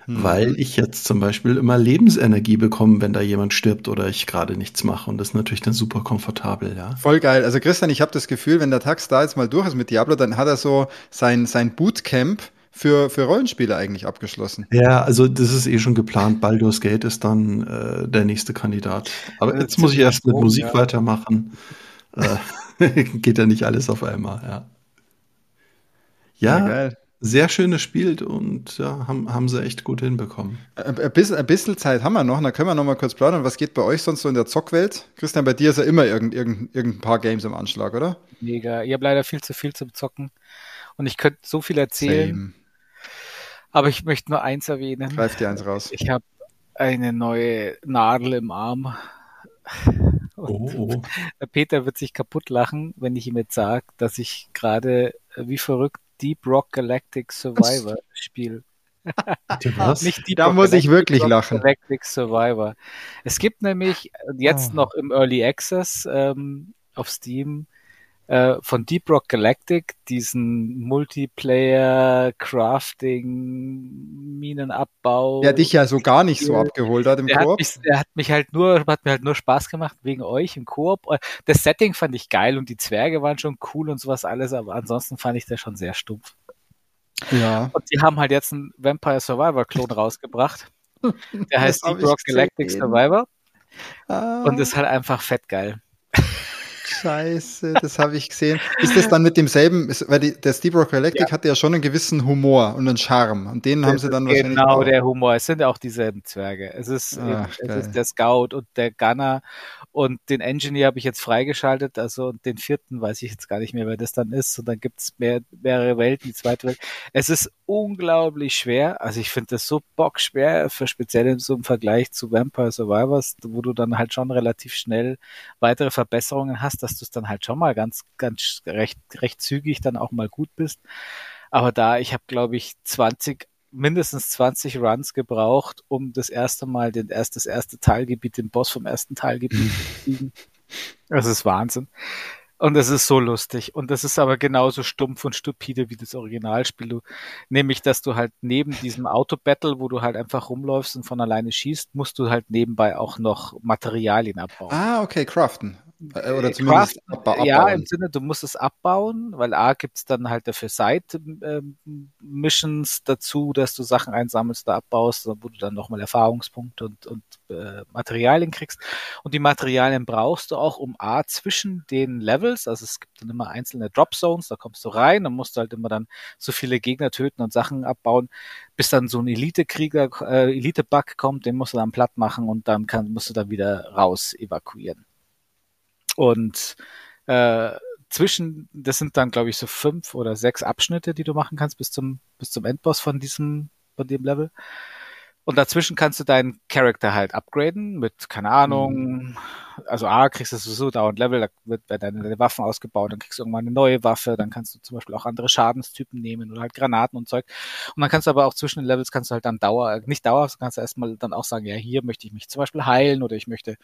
Hm. weil ich jetzt zum Beispiel immer Lebensenergie bekomme, wenn da jemand stirbt oder ich gerade nichts mache. Und das ist natürlich dann super komfortabel, ja. Voll geil. Also Christian, ich habe das Gefühl, wenn der Tax da jetzt mal durch ist mit Diablo, dann hat er so sein, sein Bootcamp für, für Rollenspiele eigentlich abgeschlossen. Ja, also das ist eh schon geplant. Baldur's Gate ist dann äh, der nächste Kandidat. Aber Äh, jetzt muss ich erst mit Musik ja. weitermachen. Äh, [laughs] geht ja nicht alles auf einmal, ja. Ja, geil. Sehr schönes Spiel und ja, haben, haben sie echt gut hinbekommen. Ein ein bisschen, ein bisschen Zeit haben wir noch, dann können wir noch mal kurz plaudern. Was geht bei euch sonst so in der Zockwelt? Christian, bei dir ist ja immer irgendein, irgendein, irgendein paar Games im Anschlag, oder? Mega. Ich habe leider viel zu viel zum Zocken. Und ich könnte so viel erzählen, Same. aber ich möchte nur eins erwähnen. Greif dir eins raus. Ich habe eine neue Nadel im Arm. Oh, oh. Der Peter wird sich kaputt lachen, wenn ich ihm jetzt sage, dass ich gerade äh, wie verrückt Deep Rock Galactic Survivor. Bitte [laughs] was? Nicht Deep Da Rock muss ich Galactic, wirklich Rock lachen. Galactic Survivor. Es gibt nämlich jetzt Oh. noch im Early Access ähm, auf Steam äh, von Deep Rock Galactic, diesen Multiplayer, Crafting, Minenabbau. Der dich ja so gar nicht so abgeholt hat im der Koop. Hat mich, der hat mich halt nur, hat mir halt nur Spaß gemacht wegen euch im Koop. Das Setting fand ich geil und die Zwerge waren schon cool und sowas alles, aber ansonsten fand ich das schon sehr stumpf. Ja. Und die haben halt jetzt einen Vampire Survivor Klon [laughs] rausgebracht. Der heißt Deep Rock Galactic Survivor. Ah. Und ist halt einfach fett geil. Scheiße, das habe ich gesehen. Ist das dann mit demselben, ist, weil die, der Steve Rock Galactic ja. hat ja schon einen gewissen Humor und einen Charme. Und den das haben sie dann wahrscheinlich. Genau, auch. der Humor. Es sind ja auch dieselben Zwerge. Es ist, Ach, es ist der Scout und der Gunner und den Engineer habe ich jetzt freigeschaltet. Also den vierten weiß ich jetzt gar nicht mehr, wer das dann ist. Und dann gibt es mehr, mehrere Welten, die zweite Welt. Es ist unglaublich schwer. Also ich finde das so bockschwer, für speziell in so einem Vergleich zu Vampire Survivors, wo du dann halt schon relativ schnell weitere Verbesserungen hast, dass du es dann halt schon mal ganz, ganz recht, recht zügig dann auch mal gut bist. Aber da, ich habe, glaube ich, 20, mindestens 20 Runs gebraucht, um das erste Mal den erst, das erste Teilgebiet, den Boss vom ersten Teilgebiet zu kriegen. [laughs] Das ist Wahnsinn. Und es ist so lustig. Und das ist aber genauso stumpf und stupide wie das Originalspiel. Du, nämlich, dass du halt neben diesem Auto-Battle, wo du halt einfach rumläufst und von alleine schießt, musst du halt nebenbei auch noch Materialien abbauen. Ah, okay, craften. Äh, oder zumindest abbauen. Ja, im Sinne, du musst es abbauen, weil A gibt es dann halt dafür Side-Missions dazu, dass du Sachen einsammelst, da abbaust, wo du dann nochmal Erfahrungspunkte und, und äh, Materialien kriegst. Und die Materialien brauchst du auch, um A zwischen den Levels, also es gibt dann immer einzelne Drop Zones, da kommst du rein, dann musst du halt immer dann so viele Gegner töten und Sachen abbauen, bis dann so ein Elite-Krieger, äh, Elite-Bug kommt, den musst du dann platt machen und dann kann, musst du dann wieder raus evakuieren. Und äh, zwischen, das sind dann, glaube ich, so fünf oder sechs Abschnitte, die du machen kannst bis zum, bis zum Endboss von diesem, von dem Level. Und dazwischen kannst du deinen Charakter halt upgraden mit, keine Ahnung, mhm. also A, kriegst du sowieso dauernd Level, da wird, werden deine Waffen ausgebaut, dann kriegst du irgendwann eine neue Waffe, dann kannst du zum Beispiel auch andere Schadenstypen nehmen oder halt Granaten und Zeug. Und dann kannst du aber auch zwischen den Levels kannst du halt dann Dauer, nicht Dauer, kannst du erstmal dann auch sagen, ja, hier möchte ich mich zum Beispiel heilen oder ich möchte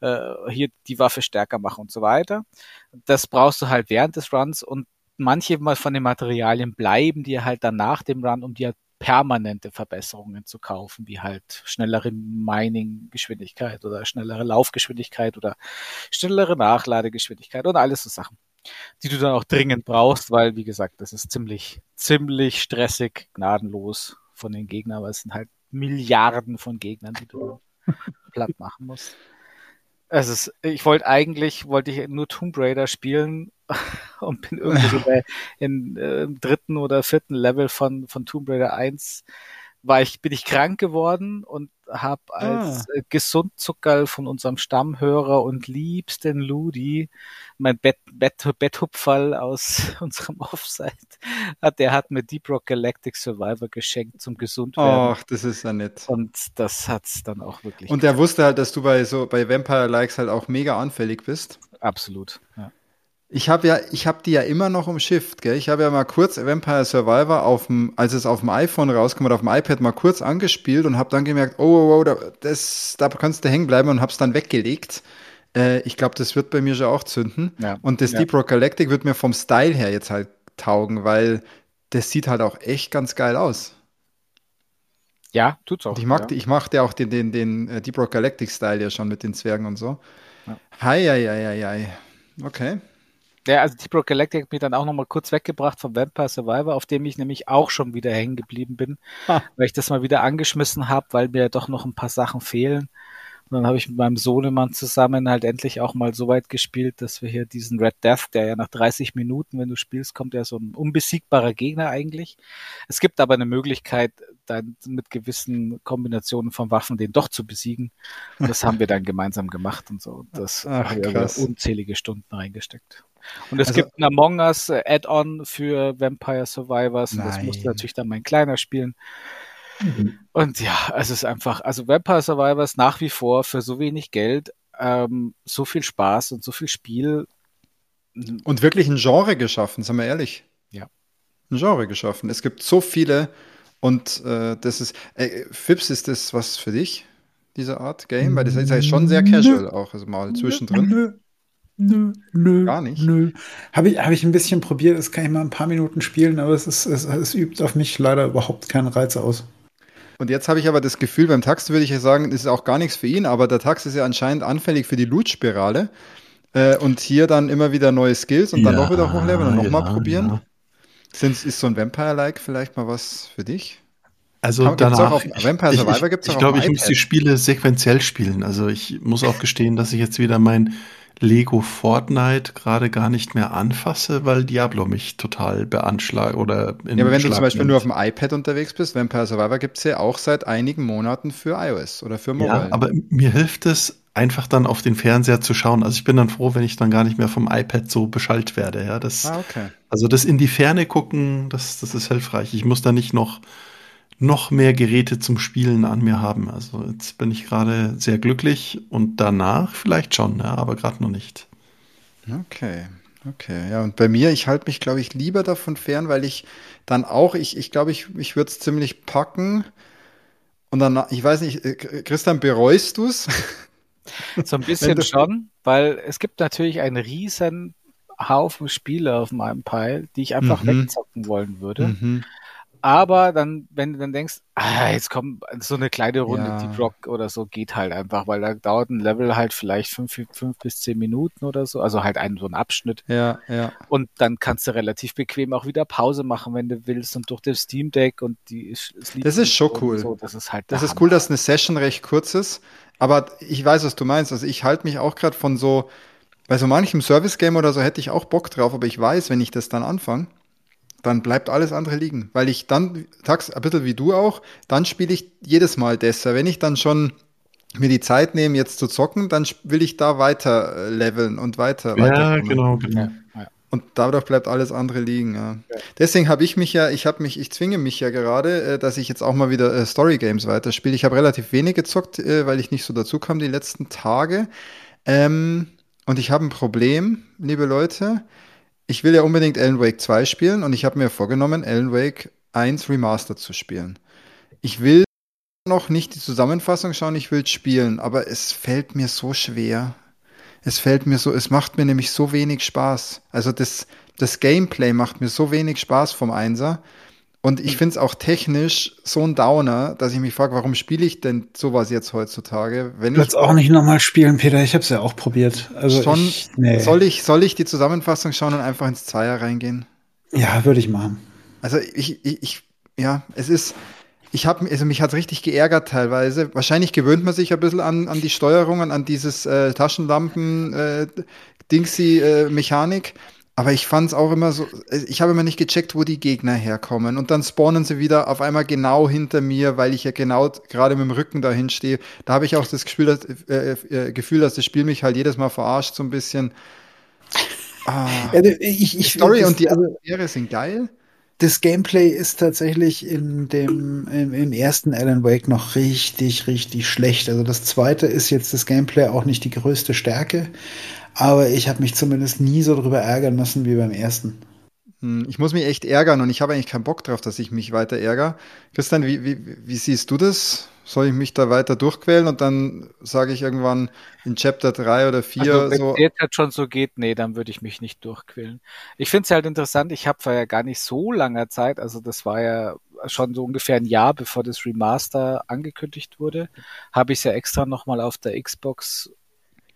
äh, hier die Waffe stärker machen und so weiter. Das brauchst du halt während des Runs und manche von den Materialien bleiben dir halt dann nach dem Run, um dir permanente Verbesserungen zu kaufen, wie halt schnellere Mining-Geschwindigkeit oder schnellere Laufgeschwindigkeit oder schnellere Nachladegeschwindigkeit und alles so Sachen, die du dann auch dringend brauchst, weil, wie gesagt, das ist ziemlich, ziemlich stressig, gnadenlos von den Gegnern, weil es sind halt Milliarden von Gegnern, die du [laughs] platt machen musst. Es ist, ich wollte eigentlich, wollte ich nur Tomb Raider spielen [laughs] und bin irgendwie so [laughs] bei, in, äh, im dritten oder vierten Level von, von Tomb Raider 1 war ich, bin ich krank geworden und habe als ah. Äh, Gesundzuckerl von unserem Stammhörer und liebsten Ludi mein Bett, Bett, Betthupferl aus [laughs] unserem Offside hat, der hat mir Deep Rock Galactic Survivor geschenkt zum Gesundwerden. Ach, das ist ja nett. Und das hat's dann auch wirklich. Und der wusste halt, dass du bei so, bei Vampire Likes halt auch mega anfällig bist. Absolut, ja. Ich habe ja, ich habe die ja immer noch umschifft, gell? Ich habe ja mal kurz Vampire Survivor auf dem, als es auf dem iPhone rauskam oder auf dem iPad mal kurz angespielt und habe dann gemerkt, oh, oh, oh, da, das, da kannst du hängen bleiben und hab's dann weggelegt. Äh, ich glaube, das wird bei mir schon auch zünden. Ja. Und das ja. Deep Rock Galactic wird mir vom Style her jetzt halt taugen, weil das sieht halt auch echt ganz geil aus. Ja, tut's auch. Und ich mag, ja. Die, ich machte auch den, den, den äh, Deep Rock Galactic Style ja schon mit den Zwergen und so. Ja. Hei, hei, hei, hei. Okay. Ja, also Deep Rock Galactic hat mich dann auch nochmal kurz weggebracht vom Vampire Survivor, auf dem ich nämlich auch schon wieder hängen geblieben bin, ah. weil ich das mal wieder angeschmissen habe, weil mir doch noch ein paar Sachen fehlen. Und dann habe ich mit meinem Sohnemann zusammen halt endlich auch mal so weit gespielt, dass wir hier diesen Red Death, der ja nach 30 Minuten, wenn du spielst, kommt ja so ein unbesiegbarer Gegner eigentlich. Es gibt aber eine Möglichkeit, dann mit gewissen Kombinationen von Waffen den doch zu besiegen. Und das haben wir dann gemeinsam gemacht und so. Und das haben wir unzählige Stunden reingesteckt. Und es also, gibt ein Among Us äh, Add-on für Vampire Survivors. Und das musste natürlich dann mein Kleiner spielen. Mhm. Und ja, es ist einfach, also Vampire Survivors nach wie vor für so wenig Geld, ähm, so viel Spaß und so viel Spiel. Und wirklich ein Genre geschaffen, sagen wir ehrlich. Ja. Ein Genre geschaffen. Es gibt so viele und äh, das ist, äh, Fips, ist das was für dich, diese Art Game? Weil das ist ja schon sehr casual auch, also mal zwischendrin. Nö, nö. Gar nicht? Nö. Habe ich, hab ich ein bisschen probiert, das kann ich mal ein paar Minuten spielen, aber es, ist, es, es übt auf mich leider überhaupt keinen Reiz aus. Und jetzt habe ich aber das Gefühl, beim Tax würde ich ja sagen, das ist auch gar nichts für ihn, aber der Tax ist ja anscheinend anfällig für die Loot-Spirale. Äh, und hier dann immer wieder neue Skills und dann Ja, noch wieder hochleveln und nochmal ja, probieren. ja. Sind, ist so ein Vampire-like vielleicht mal was für dich? Also Kann- gibt's danach, auch auf- Vampire ich, Survivor ich, ich auf glaube, ich muss die Spiele sequenziell spielen. Also ich muss auch gestehen, dass ich jetzt wieder mein Lego Fortnite gerade gar nicht mehr anfasse, weil Diablo mich total beanschlagt oder in Ja, aber wenn du zum Beispiel nimmt. nur auf dem iPad unterwegs bist, Vampire Survivor gibt's ja auch seit einigen Monaten für iOS oder für Mobile. Ja, aber mir hilft es einfach dann auf den Fernseher zu schauen. Also ich bin dann froh, wenn ich dann gar nicht mehr vom iPad so beschallt werde. Ja, das, ah, okay. also das in die Ferne gucken, das, das ist hilfreich. Ich muss da nicht noch, noch mehr Geräte zum Spielen an mir haben. Also jetzt bin ich gerade sehr glücklich und danach vielleicht schon, ja, aber gerade noch nicht. Okay, okay. Ja, und bei mir, ich halte mich, glaube ich, lieber davon fern, weil ich dann auch, ich ich, glaube, ich, ich würde es ziemlich packen. Und dann, ich weiß nicht, äh, Christian, bereust du's? [laughs] So ein bisschen du- schon, weil es gibt natürlich einen riesen Haufen Spiele auf meinem Pile, die ich einfach Mhm. wegzocken wollen würde. Mhm. Aber dann, wenn du dann denkst, ah, jetzt kommt so eine kleine Runde, Ja. Deep Rock oder so, geht halt einfach, weil da dauert ein Level halt vielleicht fünf, fünf bis zehn Minuten oder so, also halt ein, so ein Abschnitt. Ja, ja. Und dann kannst du relativ bequem auch wieder Pause machen, wenn du willst und durch das Steam Deck und die Sleep Das ist schon cool. So, das ist halt Das ist cool, dass eine Session recht kurz ist. Aber ich weiß, was du meinst. Also ich halte mich auch gerade von so, bei so manchem Service-Game oder so hätte ich auch Bock drauf, aber ich weiß, wenn ich das dann anfange, dann bleibt alles andere liegen. Weil ich dann, Tax, ein bisschen wie du auch, dann spiele ich jedes Mal Dessa. Wenn ich dann schon mir die Zeit nehme, jetzt zu zocken, dann will ich da weiter äh, leveln und weiter. Ja, weiterkommen. genau, genau. Ja, ja. Und dadurch bleibt alles andere liegen. Ja. Deswegen habe ich mich ja, ich habe mich, ich zwinge mich ja gerade, äh, dass ich jetzt auch mal wieder äh, Story Games weiterspiele. Ich habe relativ wenig gezockt, weil ich nicht so dazu kam die letzten Tage. Ähm, und ich habe ein Problem, liebe Leute. Ich will ja unbedingt Alan Wake 2 spielen und ich habe mir vorgenommen, Alan Wake 1 Remastered zu spielen. Ich will noch nicht die Zusammenfassung schauen, ich will spielen, aber es fällt mir so schwer. Es fällt mir so, es macht mir nämlich so wenig Spaß. Also das, das Gameplay macht mir so wenig Spaß vom Einser. Und ich finde es auch technisch so ein Downer, dass ich mich frage, warum spiele ich denn sowas jetzt heutzutage? Wenn Ich würde es auch nicht nochmal spielen, Peter. Ich habe es ja auch probiert. Also schon, ich, nee. soll, ich, soll ich die Zusammenfassung schauen und einfach ins Zweier reingehen? ja, würde ich machen. Also ich, ich, ich ja, es ist, ich habe, also mich hat richtig geärgert teilweise. Wahrscheinlich gewöhnt man sich ein bisschen an, an die Steuerungen, an dieses äh, Taschenlampen, äh, äh. Aber ich fand es auch immer so, äh, ich habe immer nicht gecheckt, wo die Gegner herkommen. Und dann spawnen sie wieder auf einmal genau hinter mir, weil ich ja genau gerade mit dem Rücken dahin stehe. Da habe ich auch das Gefühl dass, äh, äh, Gefühl, dass das Spiel mich halt jedes Mal verarscht, so ein bisschen. Ah, Also ich, die ich, Story das, und die also, Atmosphäre sind geil. das Gameplay ist tatsächlich in dem im, im ersten Alan Wake noch richtig, richtig schlecht. Also das zweite ist jetzt das Gameplay auch nicht die größte Stärke, aber ich habe mich zumindest nie so drüber ärgern müssen wie beim ersten. Hm, Ich muss mich echt ärgern und ich habe eigentlich keinen Bock drauf, dass ich mich weiter ärgere. Christian, wie, wie, wie siehst du das? Soll ich mich da weiter durchquälen und dann sage ich irgendwann in Chapter 3 oder 4 Also, wenn so, es jetzt halt schon so geht, nee, dann würde ich mich nicht durchquälen. Ich finde es halt interessant, ich habe vor ja gar nicht so langer Zeit, also das war ja schon so ungefähr ein Jahr, bevor das Remaster angekündigt wurde, habe ich es ja extra nochmal auf der Xbox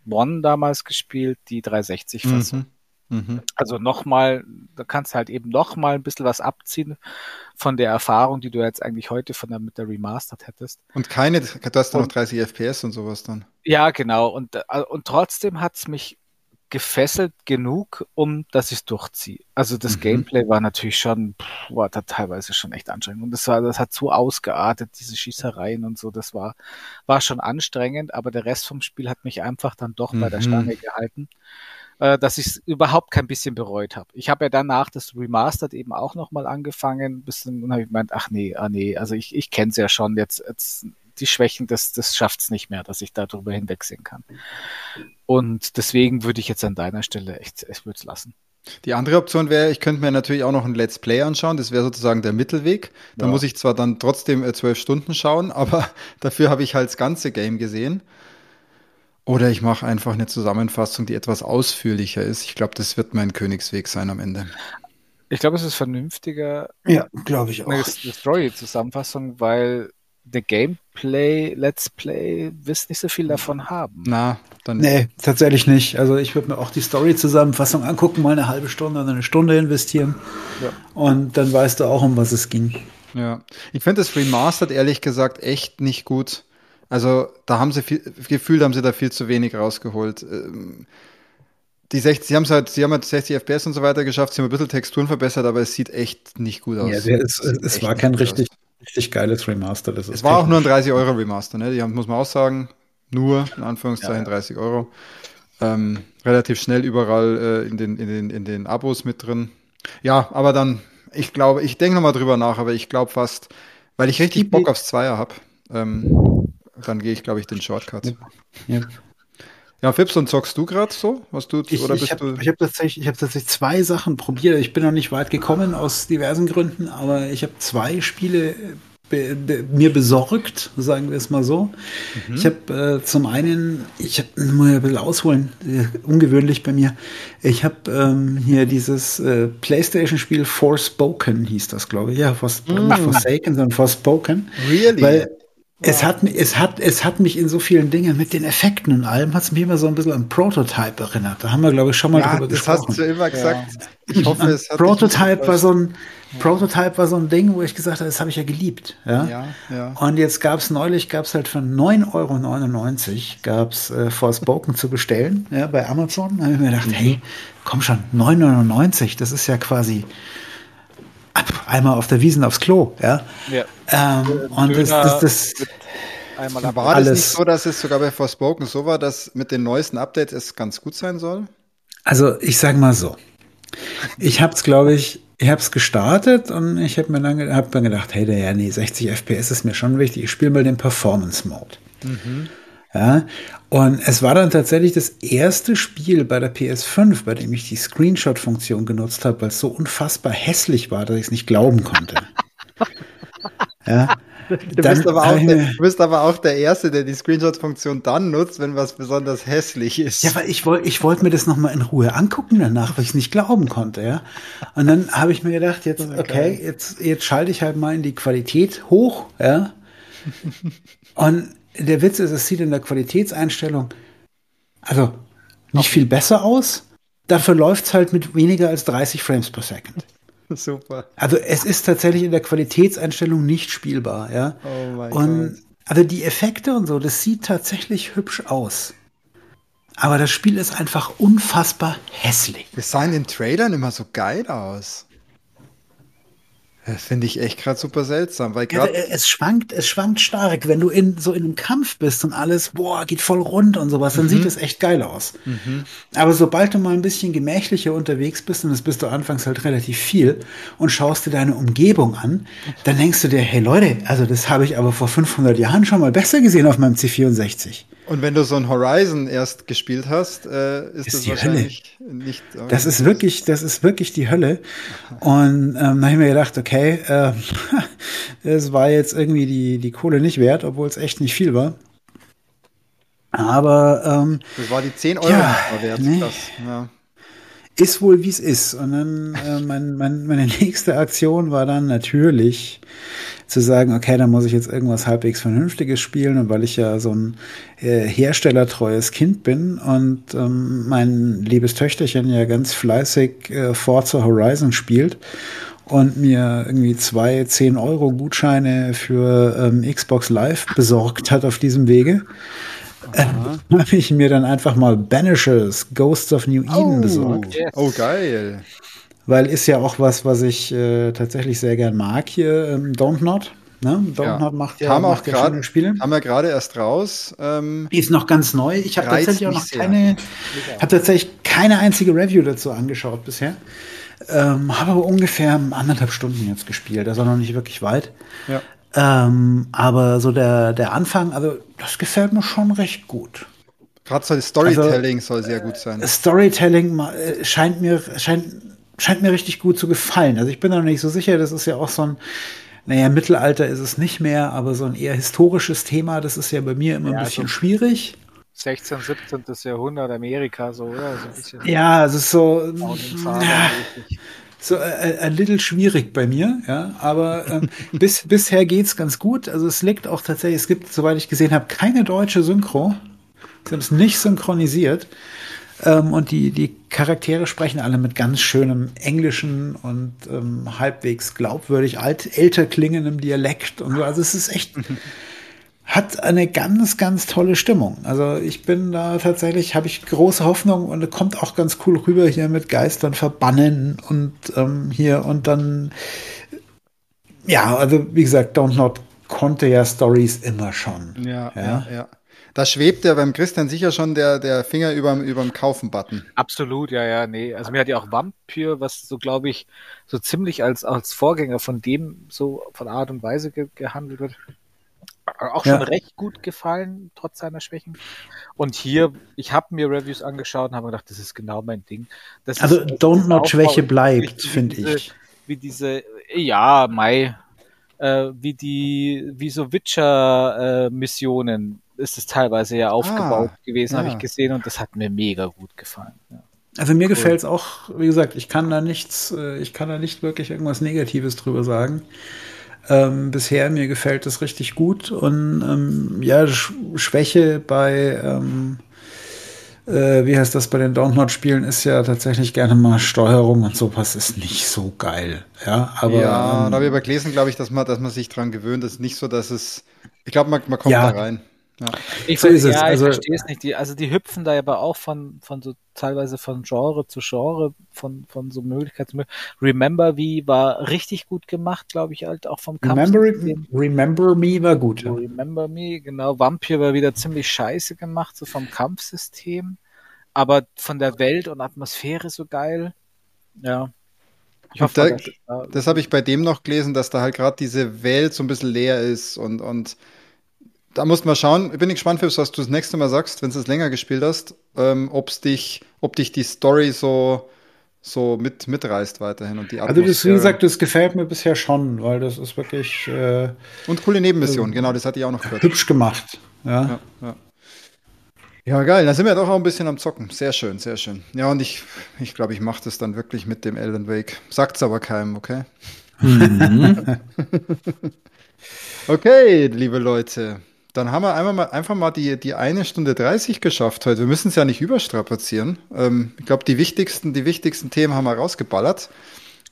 One damals gespielt, die 360-Fassung. mhm, mhm. Also nochmal, da kannst du halt eben nochmal ein bisschen was abziehen von der Erfahrung, die du jetzt eigentlich heute von der, mit der Remastered hättest. Und keine, du hast ja noch Und- 30 FPS und sowas dann. Ja, genau. Und, äh, und trotzdem hat's mich gefesselt genug, um dass ich es durchziehe. Also das Mhm. Gameplay war natürlich schon, pff, war da teilweise schon echt anstrengend. Und das war, das hat so ausgeartet, diese Schießereien und so, das war, war schon anstrengend, aber der Rest vom Spiel hat mich einfach dann doch bei der Mhm. Stange gehalten, äh, dass ich es überhaupt kein bisschen bereut habe. Ich habe ja danach das Remastered eben auch nochmal angefangen, bisschen, und habe ich gemeint, ach nee, ah nee, also ich, ich kenne es ja schon, jetzt, jetzt die Schwächen, das, das schafft's nicht mehr, dass ich darüber hinwegsehen kann. Und deswegen würde ich jetzt an deiner Stelle echt, ich würde es lassen. Die andere Option wäre, ich könnte mir natürlich auch noch ein Let's Play anschauen. Das wäre sozusagen der Mittelweg. Da Ja. muss ich zwar dann trotzdem äh, zwölf Stunden schauen, [laughs] aber dafür habe ich halt das ganze Game gesehen. Oder ich mache einfach eine Zusammenfassung, die etwas ausführlicher ist. Ich glaube, das wird mein Königsweg sein am Ende. Ich glaube, es ist vernünftiger, Ja, glaube ich auch. eine Story-Zusammenfassung, weil der Gameplay, Let's Play, wirst nicht so viel davon haben. Na, dann Nee, tatsächlich nicht. Also ich würde mir auch die Story-Zusammenfassung angucken, mal eine halbe Stunde oder eine Stunde investieren. Ja. Und dann weißt du auch, um was es ging. Ja, ich finde das Remastered ehrlich gesagt echt nicht gut. Also da haben sie viel, gefühlt haben sie da viel zu wenig rausgeholt. Ähm, Die 60, sie haben halt, sie haben halt 60 FPS und so weiter geschafft, sie haben ein bisschen Texturen verbessert, aber es sieht echt nicht gut aus. Ja, Sieht es echt war kein richtig, richtig geiles Remaster. Das Es war auch nur ein technisch- 30 Euro Remaster, ne? Die haben, muss man auch sagen, nur in Anführungszeichen Ja, 30 Euro. Ähm, relativ schnell überall äh, in, den, in, den, in den Abos mit drin. Ja, aber dann, ich glaube, ich denke nochmal drüber nach, aber ich glaube fast, weil ich richtig Bock aufs Zweier habe, ähm, dann gehe ich, glaube ich, den Shortcut. Ja. Ja, Fips, und zockst du gerade so? Was du, Ich, oder ich bist habe du? hab tatsächlich, ich tatsächlich zwei Sachen probiert. Ich bin noch nicht weit gekommen aus diversen Gründen, aber ich habe zwei Spiele be, be, mir besorgt, sagen wir es mal so. Mhm. Ich habe äh, zum einen, ich hab, muss ja ein bisschen ausholen, äh, ungewöhnlich bei mir. Ich habe ähm, hier dieses äh, PlayStation-Spiel Forspoken hieß das, glaube ich. Ja, Fors, nicht Forsaken, sondern Forspoken. Mm. Really? Weil es hat, es, hat, es hat mich in so vielen Dingen mit den Effekten und allem, hat es mich immer so ein bisschen an Prototype erinnert. Da haben wir, glaube ich, schon mal ja, drüber das hast gesprochen. du immer gesagt. Ich hoffe, es hat Prototype war so ein Prototype war so ein Ding, wo ich gesagt habe, das habe ich ja geliebt. Ja, Ja, ja. Und jetzt gab es neulich, gab es halt für 9,99 Euro gab es äh, Forspoken [laughs] zu bestellen ja, bei Amazon. Da habe ich mir gedacht, hey, komm schon, 9,99, das ist ja quasi ab, einmal auf der Wiesen aufs Klo. Ja. Ja. Ähm, und das, Döner das, das, einmal. War das Alles. nicht so, dass es sogar bei Forspoken so war, dass mit den neuesten Updates es ganz gut sein soll? Also ich sage mal so, ich habe es, glaube ich, ich habe es gestartet und ich habe mir dann hab dann gedacht, hey, der, ja, nee, 60 FPS ist mir schon wichtig. Ich spiele mal den Performance Mode. Ja, und es war dann tatsächlich das erste Spiel bei der PS5, bei dem ich die Screenshot-Funktion genutzt habe, weil es so unfassbar hässlich war, dass ich es nicht glauben konnte. [laughs] ja, Du, bist aber hab auch ich der, du bist aber auch der Erste, der die Screenshot-Funktion dann nutzt, wenn was besonders hässlich ist. Ja, weil ich wollte ich wollte mir das noch mal in Ruhe angucken danach, weil ich es nicht glauben konnte, ja. Und dann habe ich mir gedacht, jetzt okay, jetzt jetzt schalte ich halt mal in die Qualität hoch, ja. [laughs] Und der Witz ist, es sieht in der Qualitätseinstellung also nicht viel besser aus. Dafür läuft es halt mit weniger als 30 Frames per Second. [laughs] Super. Also es ist tatsächlich in der Qualitätseinstellung nicht spielbar, ja. Oh mein und Gott. also die Effekte und so, das sieht tatsächlich hübsch aus. Aber das Spiel ist einfach unfassbar hässlich. Das sah in den Trailern immer so geil aus. Das finde ich echt gerade super seltsam, weil gerade äh, es schwankt, es schwankt stark. Wenn du in so in einem Kampf bist und alles, boah, geht voll rund und sowas, dann sieht es echt geil aus. Aber sobald du mal ein bisschen gemächlicher unterwegs bist, und das bist du anfangs halt relativ viel, und schaust dir deine Umgebung an, dann denkst du dir, hey Leute, also das habe ich aber vor 500 Jahren schon mal besser gesehen auf meinem C64. Und wenn du so ein Horizon erst gespielt hast, äh, ist, Ist das die wahrscheinlich nicht. Das ist wirklich, das ist wirklich die Hölle. Und ähm, da habe ich mir gedacht, okay, äh, [laughs] das war jetzt irgendwie die, die Kohle nicht wert, obwohl es echt nicht viel war. Aber ähm, Das war die 10 Euro Ja, wert. nee. Krass. Ja. ist wohl wie es ist. Und dann äh, mein, mein, meine [laughs] nächste Aktion war dann natürlich zu sagen, okay, dann muss ich jetzt irgendwas halbwegs Vernünftiges spielen. Und weil ich ja so ein äh, herstellertreues Kind bin und ähm, mein liebes Töchterchen ja ganz fleißig äh, Forza Horizon spielt und mir irgendwie zwei 10 Euro Gutscheine für ähm, Xbox Live besorgt hat auf diesem Wege, äh, habe ich mir dann einfach mal Banishes Ghosts of New Eden besorgt. Yes. Oh, geil. Weil ist ja auch was, was ich äh, tatsächlich sehr gern mag hier, ähm, Don't Not. Ne? Don't Ja. Not macht ja, auch macht ja gerade, schöne Spiele. haben wir gerade erst raus. Ähm, Die ist noch ganz neu. Ich habe tatsächlich auch noch keine, habe tatsächlich keine einzige Review dazu angeschaut bisher. Ähm, habe aber ungefähr anderthalb Stunden jetzt gespielt, also noch nicht wirklich weit. ja. Ähm, aber so der, der Anfang, also das gefällt mir schon recht gut. Gerade so das Storytelling soll sehr gut sein. Storytelling ma- äh, scheint mir, scheint, scheint mir richtig gut zu gefallen. Also ich bin da noch nicht so sicher, das ist ja auch so ein, naja, Mittelalter ist es nicht mehr, aber so ein eher historisches Thema, das ist ja bei mir immer Ja, ein bisschen so- schwierig. 16, 17. Jahrhundert Amerika, so, oder? So. Ja, es ist so, ja, so äh, ein little schwierig bei mir, ja, aber ähm, [laughs] bis, bisher geht's ganz gut. Also es liegt auch tatsächlich, es gibt, soweit ich gesehen habe, keine deutsche Synchro. Sie haben es nicht synchronisiert. Ähm, und die, die Charaktere sprechen alle mit ganz schönem Englischen und ähm, halbwegs glaubwürdig alt, älter klingendem Dialekt und so. Also es ist echt, [laughs] hat eine ganz, ganz tolle Stimmung. Also ich bin da tatsächlich, habe ich große Hoffnung und kommt auch ganz cool rüber hier mit Geistern verbannen und ähm, hier und dann, ja, also wie gesagt, Don't Not konnte ja Stories immer schon. Ja, ja, ja. Da schwebt ja beim Christian sicher schon der, der Finger überm, überm Kaufen-Button. Absolut, ja, ja, nee. Also mir hat ja auch Vampir, was so, glaube ich, so ziemlich als, als Vorgänger von dem so von Art und Weise ge gehandelt wird. Auch schon Ja. recht gut gefallen, trotz seiner Schwächen. Und hier, ich habe mir Reviews angeschaut und habe gedacht, das ist genau mein Ding. Das Also ist- Don't Not Schwäche bleibt, finde ich. Wie diese, ja, Mai, äh, wie die, wie so Witcher-Missionen ist es teilweise ja aufgebaut gewesen, habe ja. ich gesehen und das hat mir mega gut gefallen. Ja. Also mir gefällt's auch, wie gesagt, ich kann da nichts, äh, ich kann da nicht wirklich irgendwas Negatives drüber sagen. Ähm, bisher mir gefällt es richtig gut und ähm, ja, Sch Schwäche bei, ähm, äh, wie heißt das bei den Download-Spielen, ist ja tatsächlich gerne mal Steuerung und sowas ist nicht so geil. Ja, aber ja, ähm, da habe ich aber gelesen, glaube ich, dass man, dass man sich dran gewöhnt. Es ist nicht so, dass es. Ich glaube, man, man kommt Ja. da rein. Ja. Ich, So ist es, ja, also- ich verstehe es nicht. Die, also die hüpfen da aber auch von, von so teilweise von Genre zu Genre, von, von so Möglichkeit zu Möglichkeit. Remember wie war richtig gut gemacht, glaube ich, halt auch vom Remember, Kampfsystem. Remember Me war gut. Ja. Remember Me, genau. Vampir war wieder ziemlich scheiße gemacht, so vom Kampfsystem. Aber von der Welt und Atmosphäre so geil. Ja. Ich hoffe, da- ja, Das habe ich bei dem noch gelesen, dass da halt gerade diese Welt so ein bisschen leer ist und, und da muss man schauen. Ich bin gespannt, Phipps, was du das nächste Mal sagst, wenn du es länger gespielt hast, ähm, ob's dich, ob dich die Story so, so mit, mitreißt weiterhin und die Also das, wie Atmosphäre. gesagt, das gefällt mir bisher schon, weil das ist wirklich äh, Und coole Nebenmissionen, genau, das hatte ich auch noch gehört. hübsch gemacht. Ja. Ja, ja. Ja, geil. Da sind wir doch auch ein bisschen am Zocken. Sehr schön, sehr schön. Ja, und ich, ich glaube, ich mache das dann wirklich mit dem Elden Wake. Sagt's aber keinem, okay? [laughs] okay, liebe Leute. Dann haben wir einmal mal, einfach mal die, die eine Stunde 30 geschafft heute. Wir müssen es ja nicht überstrapazieren. Ähm, ich glaube, die wichtigsten, die wichtigsten Themen haben wir rausgeballert.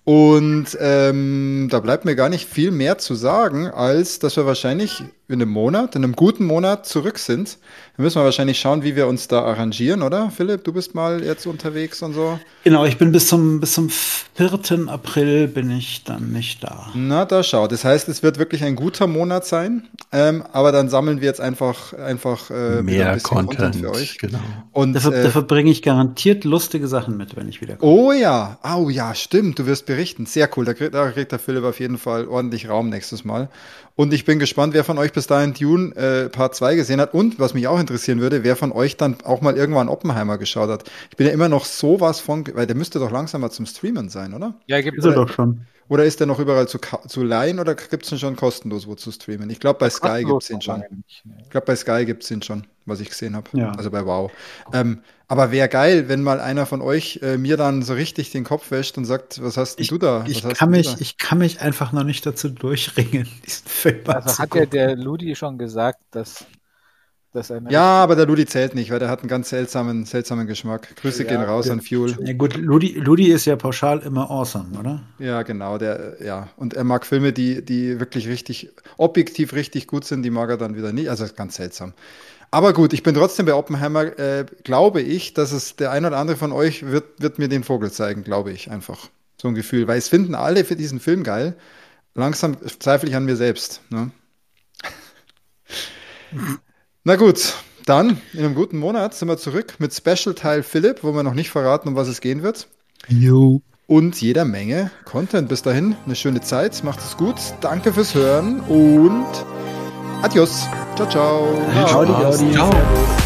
Und ähm, da bleibt mir gar nicht viel mehr zu sagen, als dass wir wahrscheinlich in einem Monat, in einem guten Monat zurück sind. Dann müssen wir wahrscheinlich schauen, wie wir uns da arrangieren, oder? Philipp, du bist mal jetzt unterwegs und so. Genau, ich bin bis zum, bis zum 4. April bin ich dann nicht da. Na, da schau. Das heißt, es wird wirklich ein guter Monat sein. Ähm, aber dann sammeln wir jetzt einfach, einfach äh, wieder ein Mehr bisschen Content, für euch. genau. Und Dafür, äh, dafür bringe ich garantiert lustige Sachen mit, wenn ich wieder komme. Oh ja, oh ja, stimmt, du wirst berichten. Sehr cool, da kriegt, da kriegt der Philipp auf jeden Fall ordentlich Raum nächstes Mal. Und ich bin gespannt, wer von euch bis dahin Dune äh, Part 2 gesehen hat und was mich auch interessieren würde, wer von euch dann auch mal irgendwann Oppenheimer geschaut hat. Ich bin ja immer noch sowas von, weil der müsste doch langsam mal zum Streamen sein, oder? ja, gibt Ist er doch schon. Oder ist der noch überall zu, zu leihen oder gibt es ihn schon kostenlos wo zu streamen? Ich glaube, bei Sky gibt es ihn schon. Ich glaube, bei Sky gibt es ihn schon, was ich gesehen habe. Ja. Also bei Wow. Ähm, aber wäre geil, wenn mal einer von euch äh, mir dann so richtig den Kopf wäscht und sagt, was hast denn Ich, du da? ich, was hast kann mich, da? ich kann mich einfach noch nicht dazu durchringen, [laughs] diesen Film Also hat ja der Ludi schon gesagt, dass, Ja, aber der Ludi zählt nicht, weil der hat einen ganz seltsamen, seltsamen Geschmack. Grüße Ja, gehen raus der- an Fuel. Ja gut, Ludi, Ludi ist ja pauschal immer awesome, oder? Ja, genau, der, ja. Und er mag Filme, die, die wirklich richtig, objektiv richtig gut sind, die mag er dann wieder nicht. Also ganz seltsam. Aber gut, ich bin trotzdem bei Oppenheimer, äh, glaube ich, dass es der ein oder andere von euch wird, wird mir den Vogel zeigen, glaube ich einfach. So ein Gefühl. Weil es finden alle für diesen Film geil. Langsam zweifle ich an mir selbst. Ne? [laughs] Na gut, dann in einem guten Monat sind wir zurück mit Special Teil Philipp, wo wir noch nicht verraten, um was es gehen wird. Jo. Und jeder Menge Content. Bis dahin, eine schöne Zeit, macht es gut. Danke fürs Hören und adios. Ciao, ciao. Howdy. Ciao. Servus.